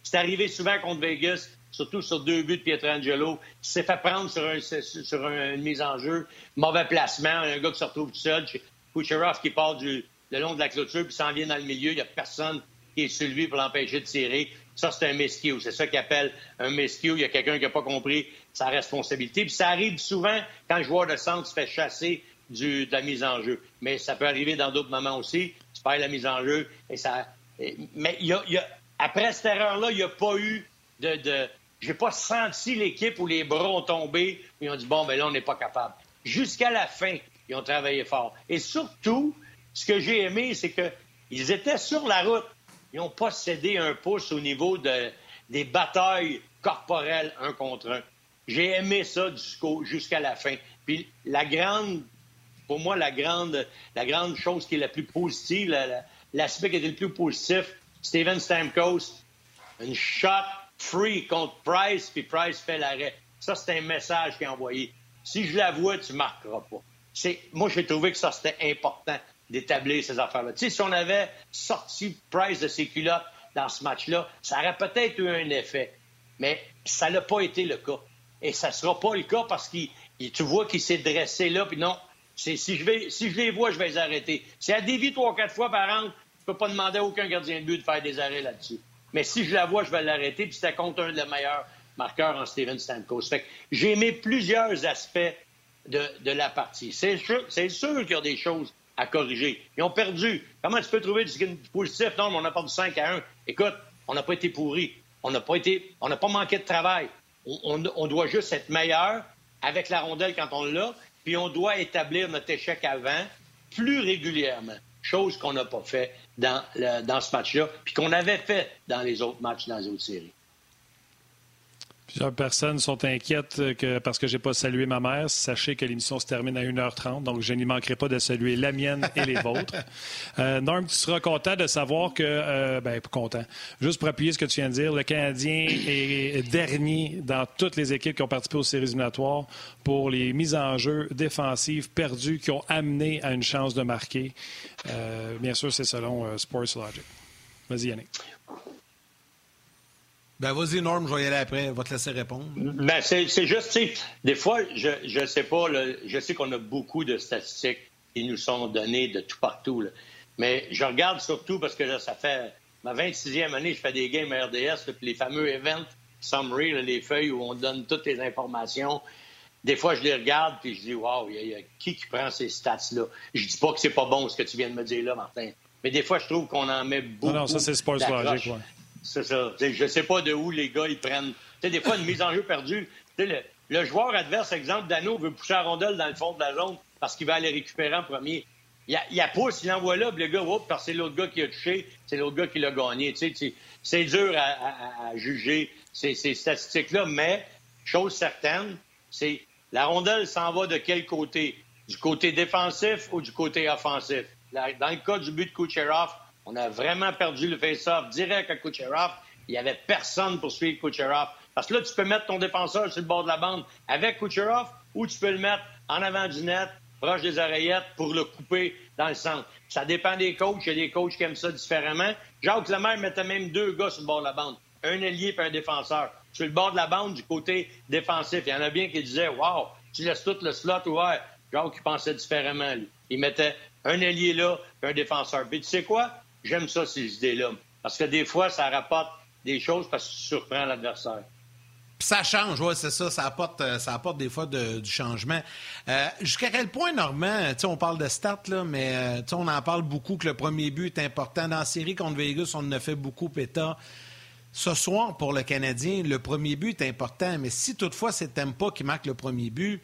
c'est arrivé souvent contre Vegas, surtout sur deux buts de Pietrangelo, qui s'est fait prendre sur une mise en jeu, mauvais placement, un gars qui se retrouve tout seul, Kucherov qui part du, le long de la clôture, puis s'en vient dans le milieu, il n'y a personne qui est sur lui pour l'empêcher de tirer. Ça, c'est un miscue. C'est ça qu'ils appellent un miscue. Il y a quelqu'un qui n'a pas compris sa responsabilité. Puis ça arrive souvent quand le joueur de centre se fait chasser de la mise en jeu. Mais ça peut arriver dans d'autres moments aussi. Tu perds la mise en jeu. Mais après cette erreur-là, il n'y a pas eu de... de... J'ai pas senti l'équipe où les bras ont tombé, ils ont dit, bon, ben là, on n'est pas capable. Jusqu'à la fin, ils ont travaillé fort. Et surtout, ce que j'ai aimé, c'est qu'ils étaient sur la route. Ils n'ont pas cédé un pouce au niveau de, des batailles corporelles un contre un. J'ai aimé ça jusqu'à la fin. Puis la grande, pour moi, la grande, la grande chose qui est la plus positive, l'aspect qui était le plus positif, Steven Stamkos, une shot free contre Price, puis Price fait l'arrêt. Ça, c'est un message qu'il a envoyé. Si je la vois, tu marqueras pas. Moi, j'ai trouvé que ça, c'était important d'établir ces affaires-là. Tu sais, si on avait sorti Price de ses culottes dans ce match-là, ça aurait peut-être eu un effet. Mais ça n'a pas été le cas. Et ça ne sera pas le cas parce que tu vois qu'il s'est dressé là, puis non, si je, vais, si je les vois, je vais les arrêter. Si elle dévie trois quatre fois par an, je ne peux pas demander à aucun gardien de but de faire des arrêts là-dessus. Mais si je la vois, je vais l'arrêter, puis c'était contre un des meilleurs marqueurs en Steven Stamkos. Fait j'ai aimé plusieurs aspects de, de la partie. C'est sûr, sûr qu'il y a des choses à corriger. Ils ont perdu. Comment tu peux trouver du positif? Non, mais on a perdu 5 à 1. Écoute, on n'a pas été pourri. On n'a pas été, on n'a pas manqué de travail. On, doit juste être meilleur avec la rondelle quand on l'a, puis on doit établir notre échec avant plus régulièrement, chose qu'on n'a pas fait dans, dans ce match-là, puis qu'on avait fait dans les autres matchs, dans les autres séries. Plusieurs personnes sont inquiètes que, parce que je n'ai pas salué ma mère. Sachez que l'émission se termine à 1h30, donc je n'y manquerai pas de saluer la mienne et les vôtres. Euh, Norm, tu seras content de savoir que, euh, ben, content, juste pour appuyer ce que tu viens de dire, le Canadien est dernier dans toutes les équipes qui ont participé aux séries éliminatoires pour les mises en jeu défensives perdues qui ont amené à une chance de marquer. Euh, bien sûr, c'est selon euh, Sports Logic. Vas-y, Yannick. Ben, vas-y, Norm, je vais y aller après. On va te laisser répondre. Ben, c'est juste, tu sais, des fois, je ne sais pas, je sais qu'on a beaucoup de statistiques qui nous sont données de tout partout, mais je regarde surtout parce que ça fait ma 26e année, je fais des games RDS, puis les fameux events summary, les feuilles où on donne toutes les informations. Des fois, je les regarde puis je dis, wow, il y, a qui qui prend ces stats-là? Je dis pas que c'est pas bon ce que tu viens de me dire là, Martin. Mais des fois, je trouve qu'on en met beaucoup. Non, non, ça, c'est Sports Logic, ouais. C'est ça. je sais pas de où les gars ils prennent. sais, des fois, une mise en jeu perdue. Le, le, joueur adverse, exemple, Dano, veut pousser la rondelle dans le fond de la zone parce qu'il va aller récupérer en premier. Il, a, il a pousse, il envoie là, puis le gars, oups, parce que c'est l'autre gars qui a touché, c'est l'autre gars qui l'a gagné. C'est dur à, à, juger ces, ces statistiques-là, mais chose certaine, c'est la rondelle s'en va de quel côté? Du côté défensif ou du côté offensif? Dans le cas du but de Kucherov, on a vraiment perdu le face-off direct à Kucherov. Il n'y avait personne pour suivre Kucherov. Parce que là, tu peux mettre ton défenseur sur le bord de la bande avec Kucherov ou tu peux le mettre en avant du net, proche des oreillettes, pour le couper dans le centre. Ça dépend des coachs. Il y a des coachs qui aiment ça différemment. Jacques Lemaire mettait même deux gars sur le bord de la bande. Un ailier et un défenseur. Sur le bord de la bande du côté défensif. Il y en a bien qui disaient Wow, tu laisses tout le slot ouvert. Jacques, il pensait différemment, lui. Il mettait un ailier là un défenseur. Puis tu sais quoi? J'aime ça, ces idées-là. Parce que des fois, ça rapporte des choses parce que tu surprends l'adversaire. Ça change, oui, c'est ça. Ça apporte, euh, ça apporte des fois du changement. Euh, jusqu'à quel point, Normand, on parle de stats, là, mais euh, on en parle beaucoup que le premier but est important. Dans la série contre Vegas, on en a fait beaucoup, péta. Ce soir, pour le Canadien, le premier but est important, mais si toutefois c'est Tempa qui marque le premier but,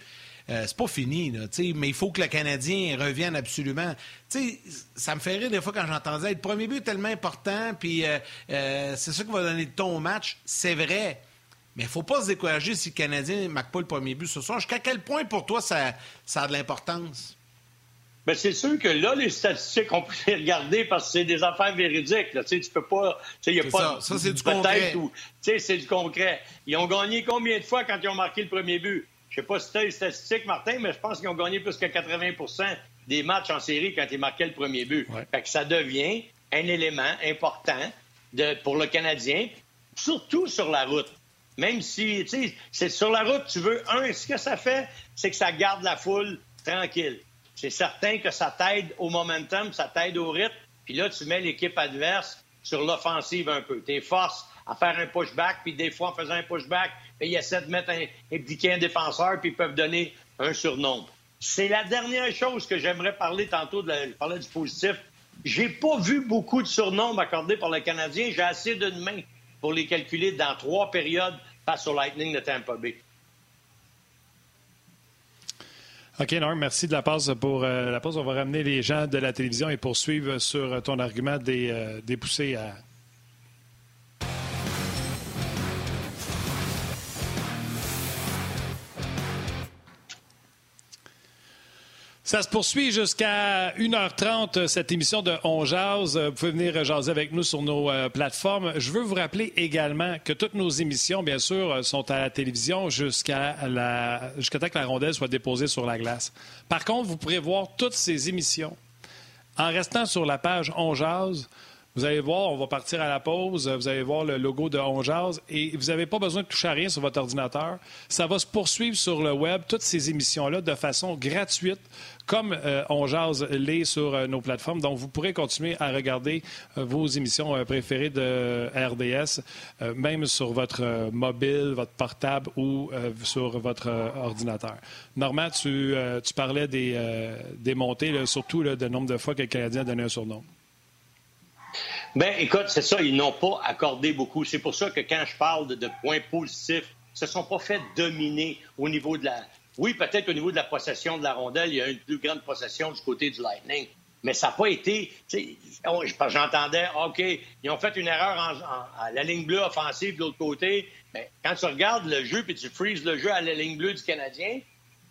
euh, c'est pas fini, là, mais il faut que le Canadien revienne absolument. ça me fait rire des fois quand j'entendais le premier but est tellement important, puis euh, euh, c'est ça qui va donner le ton au match. C'est vrai. Mais il ne faut pas se décourager si le Canadien ne marque pas le premier but ce soir. Jusqu'à quel point pour toi ça, ça a de l'importance? Ben, c'est sûr que là, les statistiques, on peut les regarder parce que c'est des affaires véridiques. Là. Tu, sais, tu peux pas. Tu sais, y a pas ça, ça c'est du concret. Tu sais, c'est du concret. Ils ont gagné combien de fois quand ils ont marqué le premier but? Je sais pas si tu as les statistiques, Martin, mais je pense qu'ils ont gagné plus que 80% des matchs en série quand ils marquaient le premier but. Fait que ça devient un élément important de, pour le Canadien, surtout sur la route. Même si, tu sais, c'est sur la route, tu veux, un, ce que ça fait, c'est que ça garde la foule tranquille c'est certain que ça t'aide au momentum, ça t'aide au rythme. Puis là, tu mets l'équipe adverse sur l'offensive un peu. Tu forces à faire un pushback, puis des fois, en faisant un pushback, ils essaient de mettre un, impliquer un défenseur, puis ils peuvent donner un surnombre. C'est la dernière chose que j'aimerais parler tantôt, de je parlais du positif. J'ai pas vu beaucoup de surnombres accordés par le Canadien. J'ai assez de mains pour les calculer dans trois périodes face au Lightning de Tampa Bay. OK, Norm, merci de la pause pour euh, la pause. On va ramener les gens de la télévision et poursuivre sur ton argument des, euh, des poussées à, Ça se poursuit jusqu'à 1h30, cette émission de On Jazz. Vous pouvez venir jaser avec nous sur nos euh, plateformes. Je veux vous rappeler également que toutes nos émissions, bien sûr, sont à la télévision jusqu'à la... jusqu'à temps que la rondelle soit déposée sur la glace. Par contre, vous pourrez voir toutes ces émissions en restant sur la page On Jazz. Vous allez voir, on va partir à la pause. Vous allez voir le logo de On et vous n'avez pas besoin de toucher à rien sur votre ordinateur. Ça va se poursuivre sur le web, toutes ces émissions-là, de façon gratuite, comme euh, On l'est sur euh, nos plateformes. Donc, vous pourrez continuer à regarder euh, vos émissions préférées de RDS, même sur votre mobile, votre portable ou sur votre ordinateur. Normand, tu, parlais des, montées, surtout le nombre de fois que le Canadien a donné un surnom. Ben, écoute, c'est ça, ils n'ont pas accordé beaucoup. C'est pour ça que quand je parle de, points positifs, ils se sont pas fait dominer au niveau de la. Oui, peut-être au niveau de la possession de la rondelle, il y a une plus grande possession du côté du Lightning. Mais ça n'a pas été. J'entendais, OK, ils ont fait une erreur à la ligne bleue offensive de l'autre côté. Mais quand tu regardes le jeu puis tu freezes le jeu à la ligne bleue du Canadien,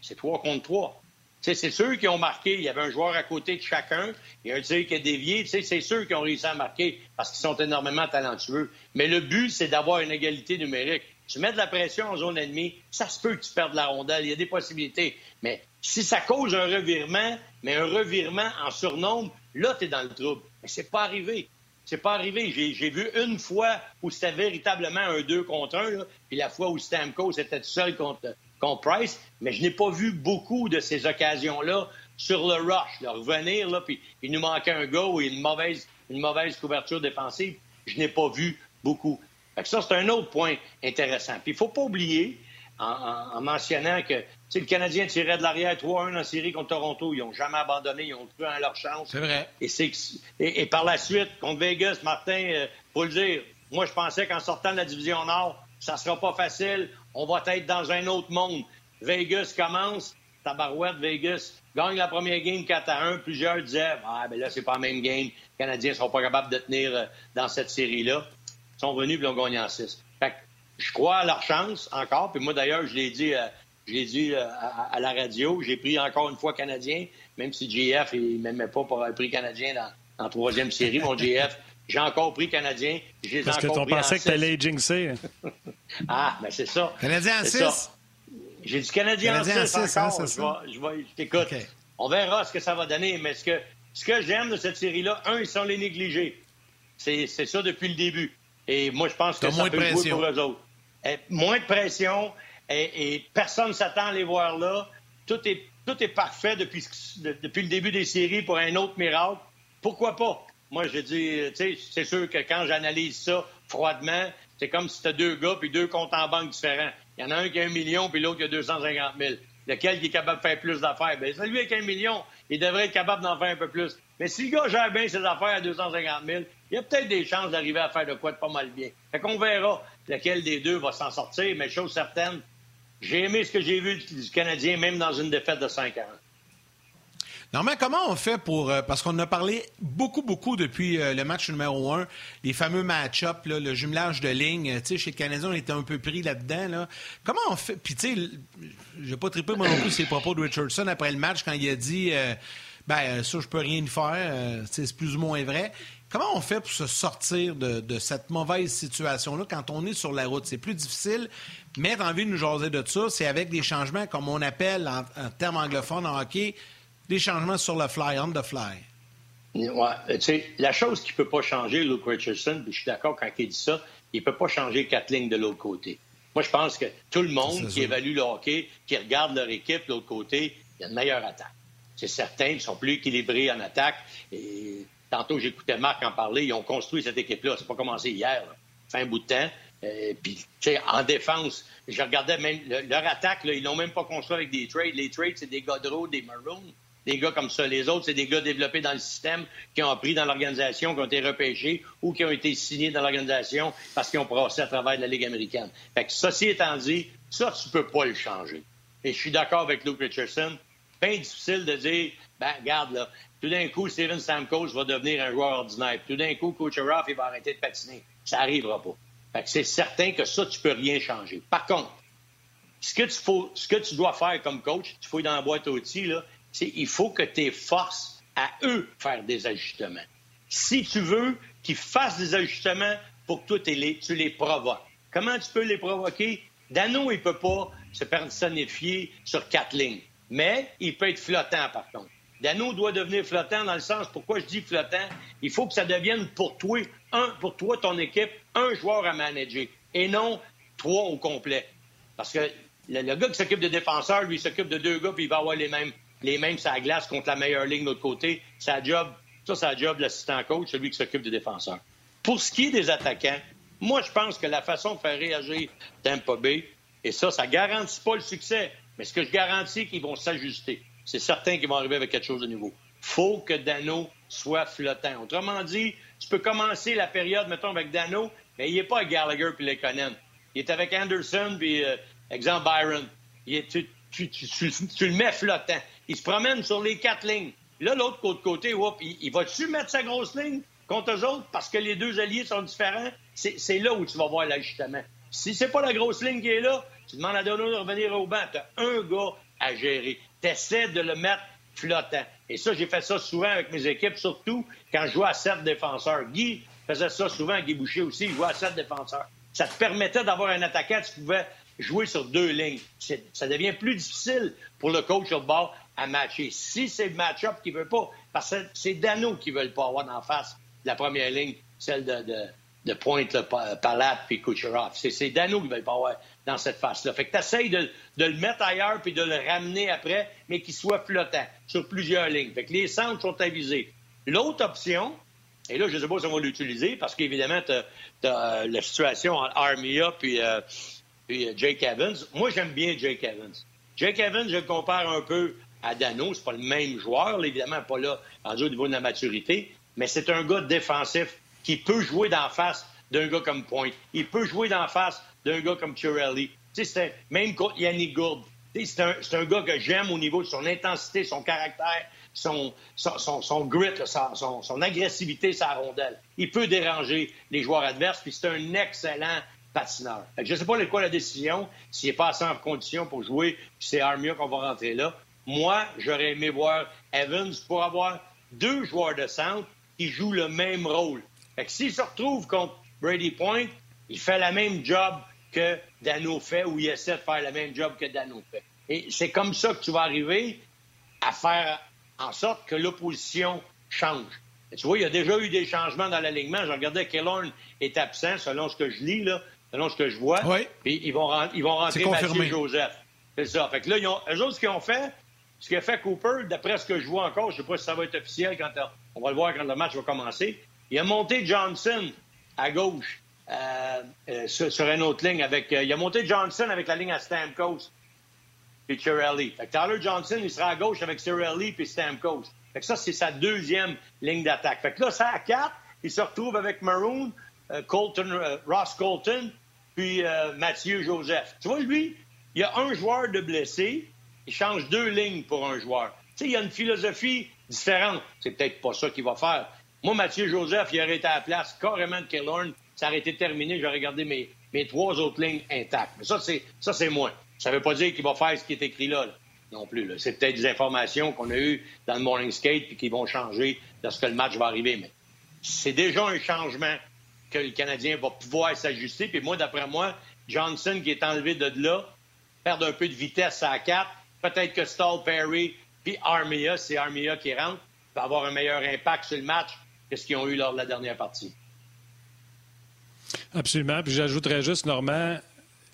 c'est 3 contre 3 c'est ceux qui ont marqué. Il y avait un joueur à côté de chacun. Il y a un tir qui a dévié. C'est ceux qui ont réussi à marquer parce qu'ils sont énormément talentueux. Mais le but, c'est d'avoir une égalité numérique. Tu mets de la pression en zone ennemie, ça se peut que tu perdes la rondelle. Il y a des possibilités. Mais si ça cause un revirement, mais un revirement en surnombre, là, tu es dans le trouble. Mais c'est pas arrivé. C'est pas arrivé. J'ai vu une fois où c'était véritablement un 2 contre 1, puis la fois où Stamkos était seul contre contre Price, mais je n'ai pas vu beaucoup de ces occasions-là sur le rush, de revenir, là, puis il nous manquait un gars ou une mauvaise, une mauvaise couverture défensive. Je n'ai pas vu beaucoup. ça, c'est un autre point intéressant. Puis il ne faut pas oublier, en, mentionnant que le Canadien tirait de l'arrière 3-1 en série contre Toronto. Ils n'ont jamais abandonné, ils ont cru en leur chance. C'est vrai. Et, et, par la suite, contre Vegas, Martin, euh, le dire, moi, je pensais qu'en sortant de la division Nord, ça ne sera pas facile on va être dans un autre monde. Vegas commence, tabarouette, Vegas gagne la première game 4 à 1. Plusieurs disaient, ah, ben là, c'est pas la même game. Les Canadiens ne seront pas capables de tenir euh, dans cette série-là. Ils sont venus et ils ont gagné en 6. Fait je crois à leur chance encore. Puis moi, d'ailleurs, je l'ai dit, euh, je l'ai dit euh, à, la radio. J'ai pris encore une fois Canadien, même si JF, il m'aimait pas pour avoir pris Canadien dans, la troisième série. Mon JF, j'ai encore pris Canadien. Parce que tu pensais que tu allais jinxer. ah, ben c'est ça. Canadien en 6? J'ai du Canadien, en 6 encore. Hein, je, vais, je t'écoute. On verra ce que ça va donner. Mais ce que, ce que j'aime de cette série-là, un, ils sont les négligés. C'est ça depuis le début. Et moi, je pense que ça moins peut de jouer pour eux autres. Et, moins de pression. Et, personne ne s'attend à les voir là. Tout est, tout est parfait depuis, depuis le début des séries pour un autre miracle. Pourquoi pas? Moi, je dis, tu sais, c'est sûr que quand j'analyse ça froidement, c'est comme si c'était deux gars puis deux comptes en banque différents. Il y en a un qui a un million puis l'autre qui a 250 000. Lequel qui est capable de faire plus d'affaires? Bien, celui avec un million, il devrait être capable d'en faire un peu plus. Mais si le gars gère bien ses affaires à 250 000, il y a peut-être des chances d'arriver à faire de quoi de pas mal bien. Fait qu'on verra lequel des deux va s'en sortir, mais chose certaine, j'ai aimé ce que j'ai vu du Canadien, même dans une défaite de 5 ans. Normalement, comment on fait pour. Euh, parce qu'on a parlé beaucoup, beaucoup depuis euh, le match numéro un, les fameux match-up, le jumelage de lignes. Tu sais, chez le Canadien, on était un peu pris là-dedans. Là. Comment on fait. Puis, tu sais, j'ai pas trippé moi non plus ses propos de Richardson après le match quand il a dit. Euh, ben ça, je peux rien y faire. c'est plus ou moins vrai. Comment on fait pour se sortir de, cette mauvaise situation-là quand on est sur la route? C'est plus difficile, mais envie de nous jaser de ça, c'est avec des changements, comme on appelle en, termes anglophones en hockey, des changements sur le fly, on the fly. Ouais, tu sais, la chose qui ne peut pas changer, Luke Richardson, puis je suis d'accord quand il dit ça, il ne peut pas changer quatre lignes de l'autre côté. Moi, je pense que tout le monde qui évalue le hockey, qui regarde leur équipe de l'autre côté, il y a une meilleure attaque. C'est certain, ils sont plus équilibrés en attaque. Et Tantôt, j'écoutais Marc en parler. Ils ont construit cette équipe-là. C'est pas commencé hier. Fin bout de temps. Euh, puis, tu sais, en défense, je regardais même leur attaque. Là, ils l'ont même pas construit avec des trades. Les trades, c'est des de des maroons, des gars comme ça. Les autres, c'est des gars développés dans le système, qui ont appris dans l'organisation, qui ont été repêchés ou qui ont été signés dans l'organisation parce qu'ils ont passé à travers la Ligue américaine. Fait que ceci étant dit, ça, tu peux pas le changer. Et je suis d'accord avec Luke Richardson. Bien difficile de dire, ben, regarde, là, tout d'un coup, Steven Stamkos va devenir un joueur ordinaire. Tout d'un coup, Kucherov, il va arrêter de patiner. Ça n'arrivera pas. c'est certain que ça, tu peux rien changer. Par contre, ce que tu, ce que tu dois faire comme coach, tu fouilles dans la boîte à outils, là, il faut que tu forces à eux faire des ajustements. Si tu veux qu'ils fassent des ajustements pour que toi, tu les provoques. Comment tu peux les provoquer? Dano, il ne peut pas se personnifier sur quatre lignes. Mais il peut être flottant, par contre. Dano doit devenir flottant dans le sens, pourquoi je dis flottant? Il faut que ça devienne pour toi, un, pour toi, ton équipe, un joueur à manager et non trois au complet. Parce que le, gars qui s'occupe de défenseurs, lui, s'occupe de deux gars, puis il va avoir les mêmes, les mêmes la glace contre la meilleure ligne de l'autre côté. Sa job, ça, la job de l'assistant coach, celui qui s'occupe des défenseurs. Pour ce qui est des attaquants, moi, je pense que la façon de faire réagir Tampa Bay, et ça, ça garantit pas le succès, mais ce que je garantis, qu'ils vont s'ajuster c'est certain qu'ils vont arriver avec quelque chose de nouveau. faut que Dano soit flottant. Autrement dit, tu peux commencer la période, mettons, avec Dano, mais il n'est pas avec Gallagher puis Lekonen. Il est avec Anderson puis, euh, exemple, Byron. tu, le mets flottant. Il se promène sur les quatre lignes. Là, l'autre côté, il, il va-tu mettre sa grosse ligne contre eux autres parce que les deux alliés sont différents? C'est là où tu vas voir l'ajustement. Si c'est pas la grosse ligne qui est là, tu demandes à Dano de revenir au banc. Tu as un gars à gérer tu de le mettre flottant. Et ça, j'ai fait ça souvent avec mes équipes, surtout quand je jouais à sept défenseurs. Guy faisait ça souvent, Guy Boucher aussi, il jouait à sept défenseurs. Ça te permettait d'avoir un attaquant, tu pouvais jouer sur deux lignes. Ça devient plus difficile pour le coach au bord à matcher. Si c'est le match-up qu'il veut pas, parce que c'est Dano qui veut pas avoir en face de la première ligne, celle de, de pointe, là, Palat puis Kucherov. C'est Dano qui veut pas avoir dans cette face-là. Fait que tu essaies de, le mettre ailleurs puis de le ramener après, mais qu'il soit flottant sur plusieurs lignes. Fait que les centres sont avisés. L'autre option, et là, je ne sais pas si on va l'utiliser parce qu'évidemment, tu as, euh, la situation entre Armia puis, euh, puis euh, Jake Evans. Moi, j'aime bien Jake Evans. Jake Evans, je le compare un peu à Dano. C'est pas le même joueur, évidemment, pas là, en au niveau de la maturité, mais c'est un gars défensif qui peut jouer d'en face d'un gars comme Point. Il peut jouer d'en face d'un gars comme Chirelli. Même contre Yannick Gourde. C'est un, un, gars que j'aime au niveau de son intensité, son caractère, son, son, son, grit, son, son, agressivité, sa rondelle. Il peut déranger les joueurs adverses, puis c'est un excellent patineur. je ne sais pas quoi la décision, s'il n'est pas assez en condition pour jouer, c'est Armia qu'on va rentrer là. Moi, j'aurais aimé voir Evans pour avoir deux joueurs de centre qui jouent le même rôle. Fait que s'il se retrouve contre Brady Point, il fait la même job que Dano fait ou il essaie de faire le même job que Dano fait. Et c'est comme ça que tu vas arriver à faire en sorte que l'opposition change. tu vois, il y a déjà eu des changements dans l'alignement. Je regardais Killorn est absent, selon ce que je lis, là, selon ce que je vois. Oui. Puis ils vont, ils vont rentrer Mathieu Joseph. C'est ça. Fait que là, ils ont, eux autres, ce qu'ils ont fait, ce qu'a fait Cooper, d'après ce que je vois encore, je ne sais pas si ça va être officiel quand on va le voir quand le match va commencer, il a monté Johnson à gauche euh, euh, sur, une autre ligne. avec. Euh, il a monté Johnson avec la ligne à Stamkos et Cirelli. Tyler Johnson, il sera à gauche avec Cirelli et Stamkos. Fait que ça, c'est sa deuxième ligne d'attaque. Fait que là, ça à quatre. Il se retrouve avec Maroon, Colton, Ross Colton, puis Mathieu Joseph. Tu vois, lui, il y a un joueur de blessé. Il change deux lignes pour un joueur. Tu sais, il y a une philosophie différente. C'est peut-être pas ça qu'il va faire. Moi, Mathieu Joseph, il aurait été à la place carrément de Killorn. Ça aurait été terminé. J'aurais gardé mes, mes trois autres lignes intactes. Mais ça, c'est, moi. Ça veut pas dire qu'il va faire ce qui est écrit là. non plus. C'est peut-être des informations qu'on a eues dans le morning skate puis qui vont changer lorsque le match va arriver. Mais c'est déjà un changement que le Canadien va pouvoir s'ajuster. Puis moi, d'après moi, Johnson qui est enlevé de là, perd un peu de vitesse à 4. Peut-être que Stall, Perry, puis Armia, c'est Armia qui rentre, va avoir un meilleur impact sur le match que ce qu'ils ont eu lors de la dernière partie. Absolument. Puis j'ajouterais juste, Normand,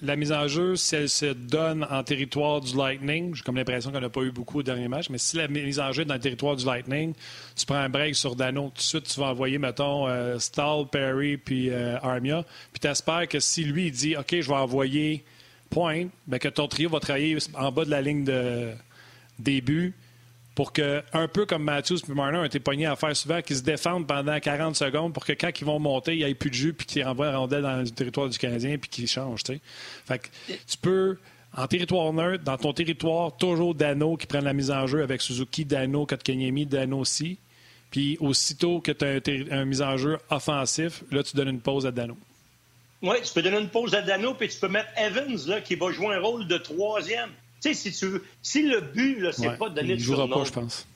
la mise en jeu, si elle se donne en territoire du Lightning, j'ai comme l'impression qu'on n'a pas eu beaucoup au dernier match, mais si la mise en jeu est dans le territoire du Lightning, tu prends un break sur Dano, tout de suite, tu vas envoyer, mettons, euh, Stahl, Perry, puis euh, Armia, puis tu espères que si lui, il dit, OK, je vais envoyer Point, bien, que ton trio va travailler en bas de la ligne de début, pour que, un peu comme Matthews et Marner ont été pognés à faire souvent, qu'ils se défendent pendant 40 secondes pour que quand ils vont monter, il n'y ait plus de jus puis qu'ils renvoient la rondelle dans le territoire du Canadien puis qu'ils changent. Fait que tu peux, en territoire neutre, dans ton territoire, toujours Dano qui prennent la mise en jeu avec Suzuki, Dano, Kotkaniemi, Dano aussi. Puis aussitôt que tu as un, mise en jeu offensif, là, tu donnes une pause à Dano. Oui, tu peux donner une pause à Dano, puis tu peux mettre Evans, là, qui va jouer un rôle de troisième. Tu sais, si tu veux, si le but, là, c'est pas de donner il de surnom... pas, je pense.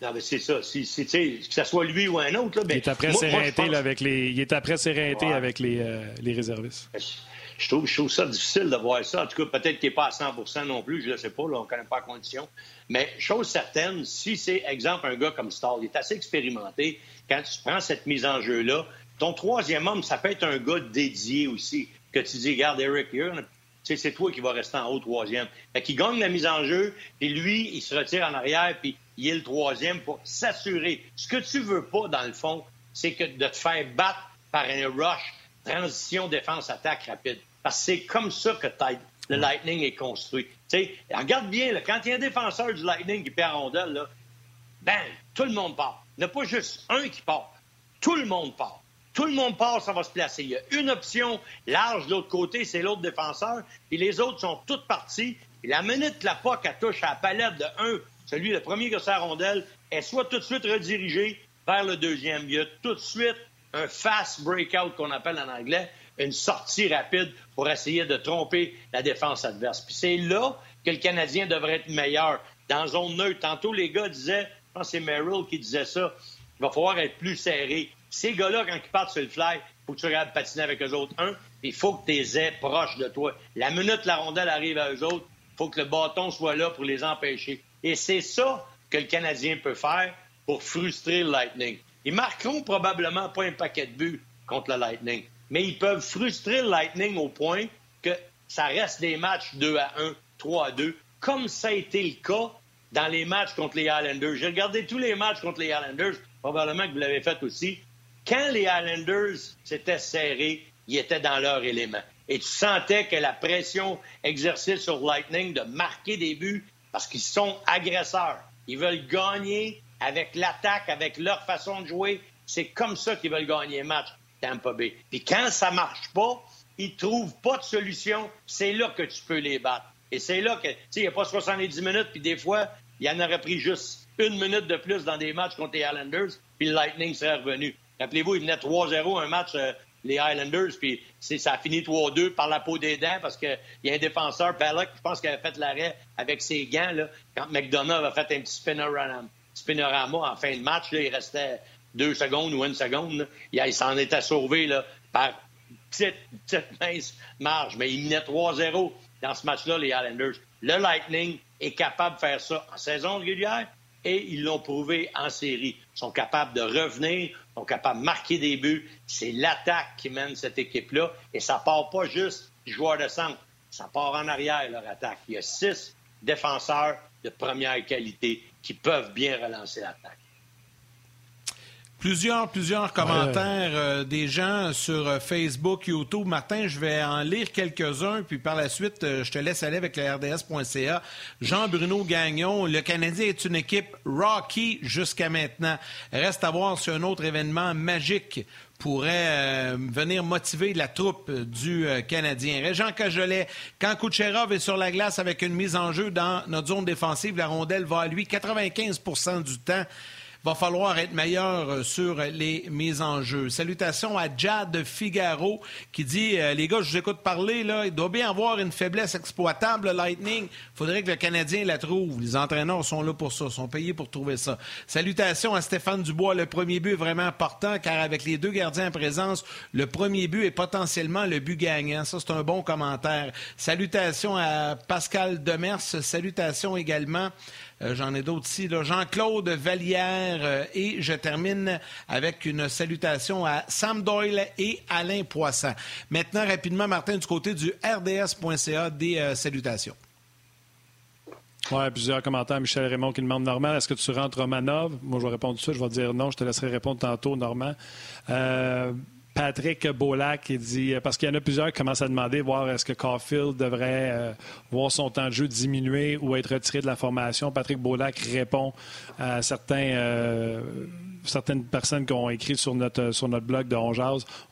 Non, mais c'est ça. Si, si, que ce soit lui ou un autre. Là, ben, il est après s'éreinter avec les. Il est après s'éreinter avec les, euh, les réservistes. Je trouve, je trouve ça difficile de voir ça. En tout cas, peut-être qu'il n'est pas à 100% non plus, je ne sais pas, là, on ne connaît pas la condition. Mais chose certaine, si c'est, exemple, un gars comme Stall, il est assez expérimenté, quand tu prends cette mise en jeu-là, ton troisième homme, ça peut être un gars dédié aussi, que tu dis, regarde, Eric, c'est toi qui vas rester en haut troisième. Fait qu'il gagne la mise en jeu, puis lui, il se retire en arrière, puis il est le troisième pour s'assurer. Ce que tu veux pas, dans le fond, c'est que de te faire battre par un rush, transition, défense, attaque rapide. Parce que c'est comme ça que le Lightning est construit. regarde bien, quand il y a un défenseur du Lightning qui perd rondelle, là, ben, tout le monde part. Il n'y a pas juste un qui part. Tout le monde part. Tout le monde part, ça va se placer. Il y a une option large de l'autre côté, c'est l'autre défenseur, puis les autres sont toutes partis. Et la minute que la POC touche à la palette de un, celui le premier qui sa rondelle, elle soit tout de suite redirigée vers le deuxième. Il y a tout de suite un fast breakout qu'on appelle en anglais, une sortie rapide pour essayer de tromper la défense adverse. Puis c'est là que le Canadien devrait être meilleur, dans zone neutre. Tantôt, les gars disaient, je pense que c'est Merrill qui disait ça, il va falloir être plus serré. Ces gars-là, quand ils partent sur le fly, faut que tu regardes patiner avec eux autres. Un, il faut que tu les aies proches de toi. La minute la rondelle arrive à eux autres, faut que le bâton soit là pour les empêcher. Et c'est ça que le Canadien peut faire pour frustrer le Lightning. Ils marqueront probablement pas un paquet de buts contre le Lightning, mais ils peuvent frustrer le Lightning au point que ça reste des matchs 2 à 1, 3 à 2, comme ça a été le cas dans les matchs contre les Islanders. J'ai regardé tous les matchs contre les Islanders, probablement que vous l'avez fait aussi. Quand les Islanders s'étaient serrés, ils étaient dans leur élément. Et tu sentais que la pression exercée sur Lightning de marquer des buts, parce qu'ils sont agresseurs. Ils veulent gagner avec l'attaque, avec leur façon de jouer. C'est comme ça qu'ils veulent gagner un match, Tampa Bay. Puis quand ça marche pas, ils trouvent pas de solution. C'est là que tu peux les battre. Et c'est là que, tu sais, il n'y a pas 70 minutes, puis des fois, il en aurait pris juste une minute de plus dans des matchs contre les Islanders, puis le Lightning serait revenu. Rappelez-vous, il venait 3-0 un match, euh, les Highlanders, puis ça a fini 3-2 par la peau des dents parce qu'il y a un défenseur, Pellock, je pense qu'il avait fait l'arrêt avec ses gants, là, quand McDonough a fait un petit spinorama, en fin de match. il restait deux secondes ou une seconde. Il, s'en était sauvé là, par petite, petite mince marge, mais il menait 3-0 dans ce match-là, les Highlanders. Le Lightning est capable de faire ça en saison régulière et ils l'ont prouvé en série. Ils sont capables de revenir, sont capables de marquer des buts. C'est l'attaque qui mène cette équipe-là. Et ça part pas juste du joueur de centre. Ça part en arrière, leur attaque. Il y a six défenseurs de première qualité qui peuvent bien relancer l'attaque. Plusieurs, plusieurs commentaires euh, des gens sur euh, Facebook, YouTube. Martin, je vais en lire quelques-uns, puis par la suite, euh, je te laisse aller avec le RDS.ca. Jean-Bruno Gagnon, le Canadien est une équipe Rocky jusqu'à maintenant. Reste à voir si un autre événement magique pourrait venir motiver la troupe du Canadien. Régent Cajolet, quand Kucherov est sur la glace avec une mise en jeu dans notre zone défensive, la rondelle va à lui 95% du temps. Va falloir être meilleur euh, sur les mises en jeu. Salutations à Jad Figaro qui dit euh, Les gars, je vous écoute parler, là, il doit bien avoir une faiblesse exploitable, Lightning. Faudrait que le Canadien la trouve. Les entraîneurs sont là pour ça, sont payés pour trouver ça. Salutations à Stéphane Dubois. Le premier but est vraiment important car avec les deux gardiens en présence, le premier but est potentiellement le but gagnant. Ça, c'est un bon commentaire. Salutations à Pascal Demers. Salutations également euh, J'en ai d'autres ici. Jean-Claude Vallière. Euh, et je termine avec une salutation à Sam Doyle et Alain Poisson. Maintenant, rapidement, Martin, du côté du RDS.ca, des euh, salutations. Oui, plusieurs commentaires. Michel Raymond qui demande Normand, est-ce que tu rentres Romanov? Moi, je vais répondre tout ça. Je vais dire non. Je te laisserai répondre tantôt, Normand. Patrick Bolac qui dit, parce qu'il y en a plusieurs qui commencent à demander, voir est-ce que Caulfield devrait euh, voir son temps de jeu diminuer ou être retiré de la formation. Patrick Bolac répond à certains euh, certaines personnes qui ont écrit sur notre, sur notre blog de On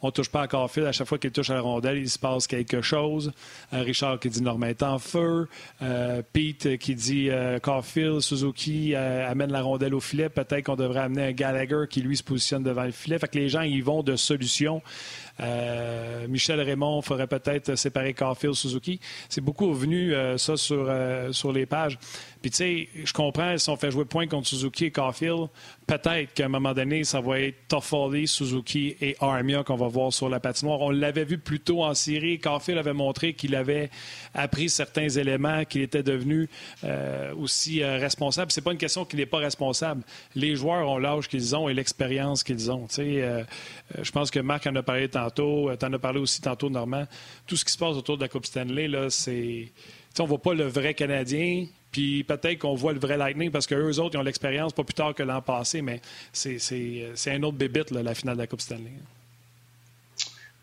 On touche pas à Carfield. À chaque fois qu'il touche à la rondelle, il se passe quelque chose. Euh, Richard qui dit Normand est en feu. Euh, Pete qui dit euh, Carfield, Suzuki amène la rondelle au filet. Peut-être qu'on devrait amener un Gallagher qui, lui, se positionne devant le filet. Fait que les gens, ils vont de solutions. Michel Raymond ferait peut-être séparer Carfield, Suzuki. C'est beaucoup revenu, ça, sur, sur les pages. Puis, tu sais, je comprends, si on fait jouer point contre Suzuki et Caulfield, peut-être qu'à un moment donné, ça va être Toffoli, Suzuki et Armia qu'on va voir sur la patinoire. On l'avait vu plus tôt en série. Caulfield avait montré qu'il avait appris certains éléments, qu'il était devenu euh, aussi euh, responsable. C'est pas une question qu'il n'est pas responsable. Les joueurs ont l'âge qu'ils ont et l'expérience qu'ils ont. Sais, euh, je pense que Marc en a parlé tantôt. Tu en as parlé aussi tantôt, Normand. Tout ce qui se passe autour de la Coupe Stanley, là, c'est... on ne voit pas le vrai Canadien, puis peut-être qu'on voit le vrai Lightning parce qu'eux autres, ils ont l'expérience pas plus tard que l'an passé, mais c'est un autre bébite, la finale de la Coupe Stanley.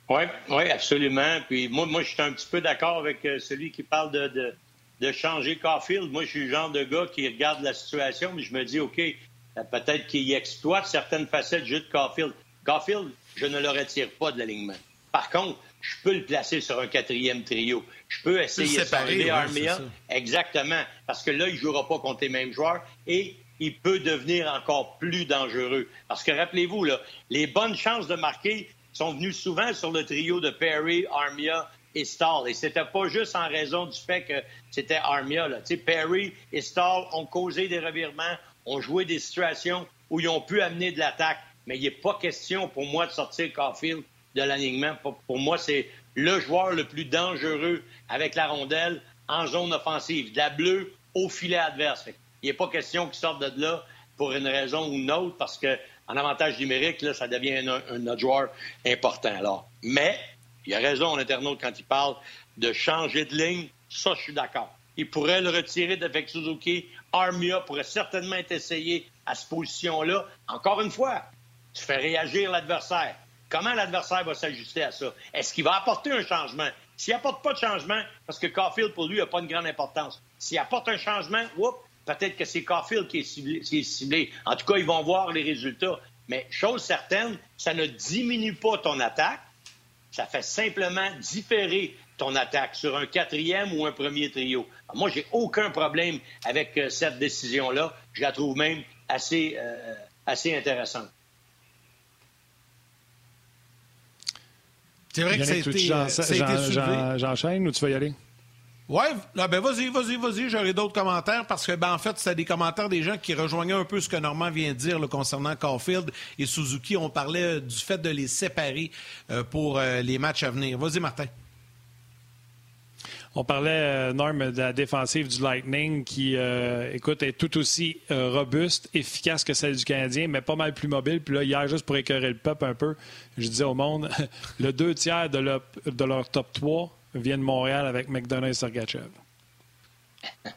Oui, oui, absolument. Puis moi, moi, je suis un petit peu d'accord avec euh, celui qui parle de, de, changer Caulfield. Moi, je suis le genre de gars qui regarde la situation, mais je me dis, OK, euh, peut-être qu'il exploite certaines facettes juste de Caulfield. Caulfield, je ne le retire pas de l'alignement. Par contre, je peux le placer sur un quatrième trio. Je peux essayer de séparer Armia. Exactement. Parce que là, il ne jouera pas contre les mêmes joueurs et il peut devenir encore plus dangereux. Parce que rappelez-vous, les bonnes chances de marquer sont venues souvent sur le trio de Perry, Armia et Stahl. Et c'était pas juste en raison du fait que c'était Armia. Là. Perry et Stahl ont causé des revirements, ont joué des situations où ils ont pu amener de l'attaque. Mais il n'est pas question pour moi de sortir Caulfield de l'alignement. Pour moi, c'est le joueur le plus dangereux avec la rondelle en zone offensive. De la bleue au filet adverse. il n'est pas question qu'il sorte de là pour une raison ou une autre, parce qu'en avantage numérique, ça devient un, autre joueur important. Alors, mais il a raison, l'internaute, quand il parle de changer de ligne. Ça, je suis d'accord. Il pourrait le retirer d'avec Suzuki. Armia pourrait certainement être essayé à cette position-là. Encore une fois, tu fais réagir l'adversaire. Comment l'adversaire va s'ajuster à ça? Est-ce qu'il va apporter un changement? S'il apporte pas de changement, parce que Caulfield, pour lui, n'a pas une grande importance. S'il apporte un changement, peut-être que c'est Caulfield qui est, ciblé, En tout cas, ils vont voir les résultats. Mais chose certaine, ça ne diminue pas ton attaque. Ça fait simplement différer ton attaque sur un quatrième ou un premier trio. moi, j'ai aucun problème avec euh, cette décision-là. Je la trouve même assez, euh, assez intéressante. C'est vrai que ça a été, J'enchaîne ou tu vas y aller? Oui, ben vas-y, vas-y, vas-y, j'aurai d'autres commentaires parce que, ben, en fait, c'est des commentaires des gens qui rejoignaient un peu ce que Normand vient de dire concernant Caulfield et Suzuki. On parlait du fait de les séparer euh, pour euh, les matchs à venir. Vas-y, Martin. On parlait, euh, Norm, de la défensive du Lightning qui, euh, écoute, est tout aussi euh, robuste, efficace que celle du Canadien, mais pas mal plus mobile. Puis là, hier, juste pour écœurer le peuple un peu, je disais au monde, le deux tiers de leur, de leur top 3 viennent de Montréal avec McDonough et Sergachev.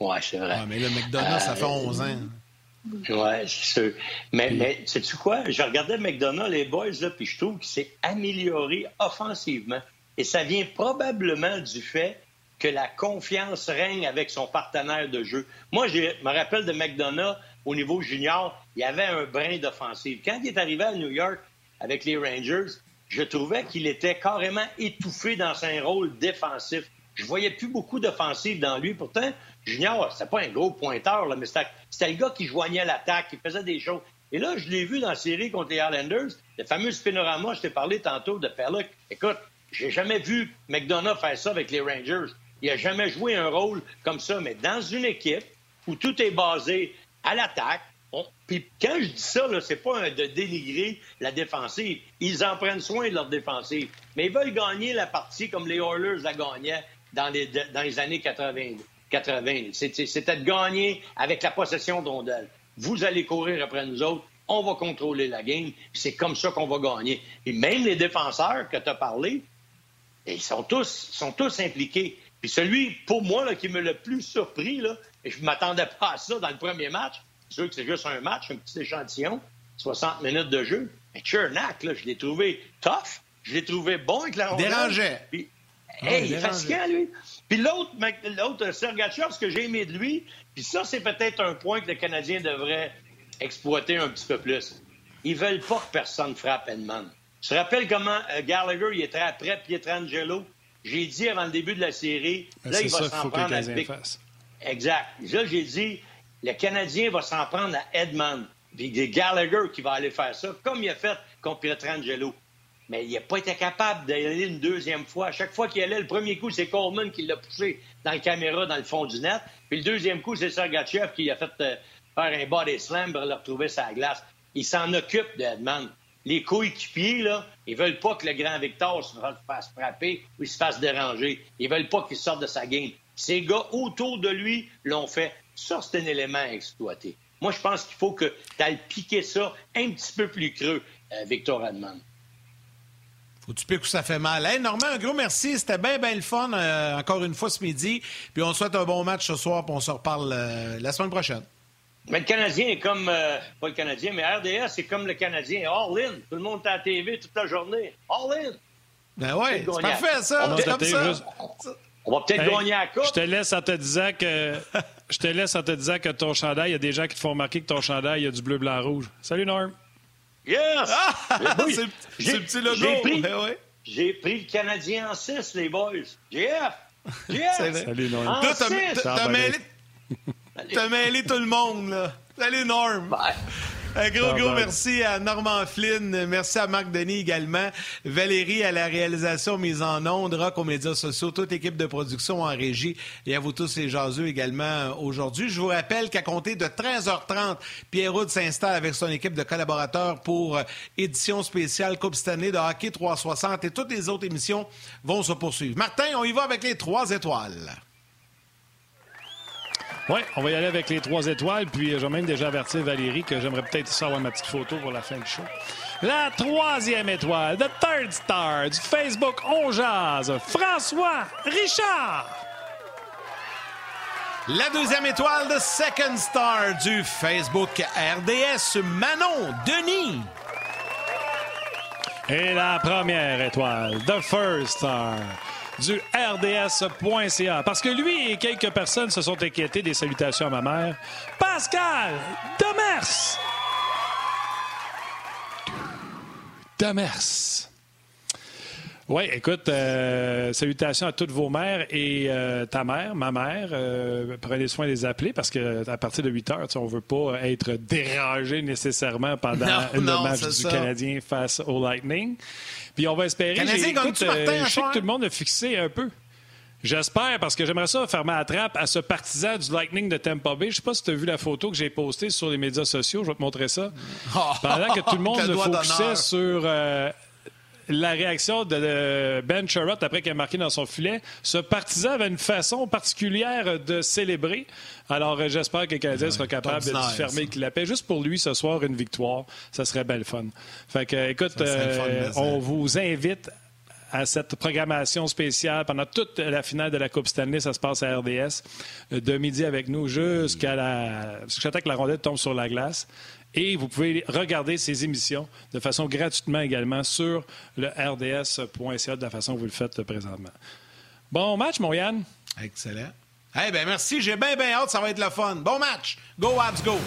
ouais, c'est vrai. mais le McDonough, ça fait 11 ans. Oui, c'est sûr. Mais, mais sais-tu quoi? Je regardais McDonough, les boys, là, puis je trouve qu'il s'est amélioré offensivement. Et ça vient probablement du fait que la confiance règne avec son partenaire de jeu. Moi, je me rappelle de McDonough au niveau junior, il y avait un brin d'offensive. Quand il est arrivé à New York avec les Rangers, je trouvais qu'il était carrément étouffé dans son rôle défensif. Je voyais plus beaucoup d'offensive dans lui. Pourtant, Junior, c'était pas un gros pointeur, là, mais c'était le gars qui joignait l'attaque, qui faisait des choses. Et là, je l'ai vu dans la série contre les Islanders, le fameux spinorama, je t'ai parlé tantôt de Pellick. Écoute, j'ai jamais vu McDonough faire ça avec les Rangers. Il a jamais joué un rôle comme ça, mais dans une équipe où tout est basé à l'attaque, puis quand je dis ça, c'est pas de dénigrer la défensive. Ils en prennent soin de leur défensive. Mais ils veulent gagner la partie comme les Oilers la gagnaient dans les, années 80. 80. C'était de gagner avec la possession d'Ondel. Vous allez courir après nous autres, on va contrôler la game, c'est comme ça qu'on va gagner. Et même les défenseurs que tu as parlé, ils sont tous, sont tous impliqués. Puis celui, pour moi, là, qui me le plus surpris, là, et je ne m'attendais pas à ça dans le premier match, c'est sûr que c'est juste un match, un petit échantillon, 60 minutes de jeu. Mais Chernak, là, je l'ai trouvé tough, je l'ai trouvé bon avec la rondelle. Dérangeait. Puis, hey, il est fatiguant, lui. Puis l'autre, l'autre Sergachev, ce que j'ai aimé de lui, puis ça, c'est peut-être un point que le Canadien devrait exploiter un petit peu plus. Ils veulent pas que personne frappe Edmond. Je te rappelle comment euh, Gallagher, il était après Pietrangelo? J'ai dit avant le début de la série, ben, là, il va s'en prendre à Exact. Là, j'ai dit, le Canadien va s'en prendre à Edmond. Puis Gallagher qui va aller faire ça, comme il a fait contre Pietrangelo. Mais il n'a pas été capable d'aller une deuxième fois. À chaque fois qu'il allait, le premier coup, c'est Coleman qui l'a poussé dans la caméra dans le fond du net. Puis le deuxième coup, c'est Sergachev qui a fait euh, faire un body slam pour le retrouver sa glace. Il s'en occupe d'Edmond. Les coéquipiers, là, ils veulent pas que le grand Victor se fasse frapper ou se fasse déranger. Ils veulent pas qu'il sorte de sa game. Ces gars autour de lui l'ont fait. Ça, c'est un élément à exploiter. Moi, je pense qu'il faut que tu ailles piquer ça un petit peu plus creux, euh, Victor Edmond. Faut tu piques où ça fait mal. Hey, Normand, un gros merci. C'était bien, bien le fun, euh, encore une fois ce midi. Puis on souhaite un bon match ce soir, puis on se reparle euh, la semaine prochaine. Mais le Canadien est comme, pas le Canadien, mais RDS, c'est comme le Canadien, all-in. Tout le monde est à la TV toute la journée. All-in. Ben oui, c'est parfait, ça. C'est comme ça. On va peut-être gagner à la coupe. Je te laisse en te disant que je te laisse en te disant que ton chandail, il y a des gens qui te font remarquer que ton chandail, il y a du bleu, blanc, rouge. Salut Norm. Yes! Ah! c'est le petit logo. J'ai pris, ben j'ai pris le Canadien en 6, les boys. GF! GF! Salut Norm. En T'as mêlé, mêlé tout le monde, là. Salut Norm. Bye. Un gros, gros merci à Normand Flynn. Merci à Marc Denis également. Valérie à la réalisation mise en ondes, Rock aux médias sociaux, toute équipe de production en régie et à vous tous les jaseux également aujourd'hui. Je vous rappelle qu'à compter de 13h30, Pierre Roud s'installe avec son équipe de collaborateurs pour euh, édition spéciale Coupe Stanley de hockey 360 et toutes les autres émissions vont se poursuivre. Martin, on y va avec les trois étoiles. Oui, on va y aller avec les trois étoiles. Puis euh, j'ai même déjà averti Valérie que j'aimerais peut-être savoir ma petite photo pour la fin du show. La troisième étoile, The Third Star du Facebook On Jazz, François Richard. La deuxième étoile, The Second Star du Facebook RDS, Manon Denis. Et la première étoile, The First Star du RDS.ca. Parce que lui et quelques personnes se sont inquiétées des salutations à ma mère. Pascal Demers! Demers. Oui, écoute, euh, salutations à toutes vos mères et euh, ta mère, ma mère. Euh, prenez soin de les appeler parce qu'à partir de 8 heures, on ne veut pas être dérangé nécessairement pendant le match du Canadien face au Lightning. Puis on va espérer. Canadien, écoute, euh, je sais que tout le monde a fixé un peu. J'espère, parce que j'aimerais ça faire ma trappe à ce partisan du Lightning de Tampa Bay. Je sais pas si tu as vu la photo que j'ai postée sur les médias sociaux. Je vais te montrer ça. Pendant que tout le monde le focusait sur euh, la réaction de Ben Sherratt après qu'il a marqué dans son filet, ce partisan avait une façon particulière de célébrer. Alors, euh, j'espère que le Canadien sera capable de fermer qu'il l'appelle. Juste pour lui, ce soir, une victoire, ça serait belle fun. Fait que, écoute, euh, on vous invite à cette programmation spéciale pendant toute la finale de la Coupe Stanley. Ça se passe à RDS, euh, de midi avec nous jusqu'à la... jusqu'à que la rondelle tombe sur la glace. Et vous pouvez regarder ces émissions de façon gratuitement également sur le rds.ca de la façon que vous le faites présentement. Bon match, mon. Excellent. Eh bien, merci. J'ai bien, bien hâte. Ça va être le fun. Bon match. Go, Abs, go.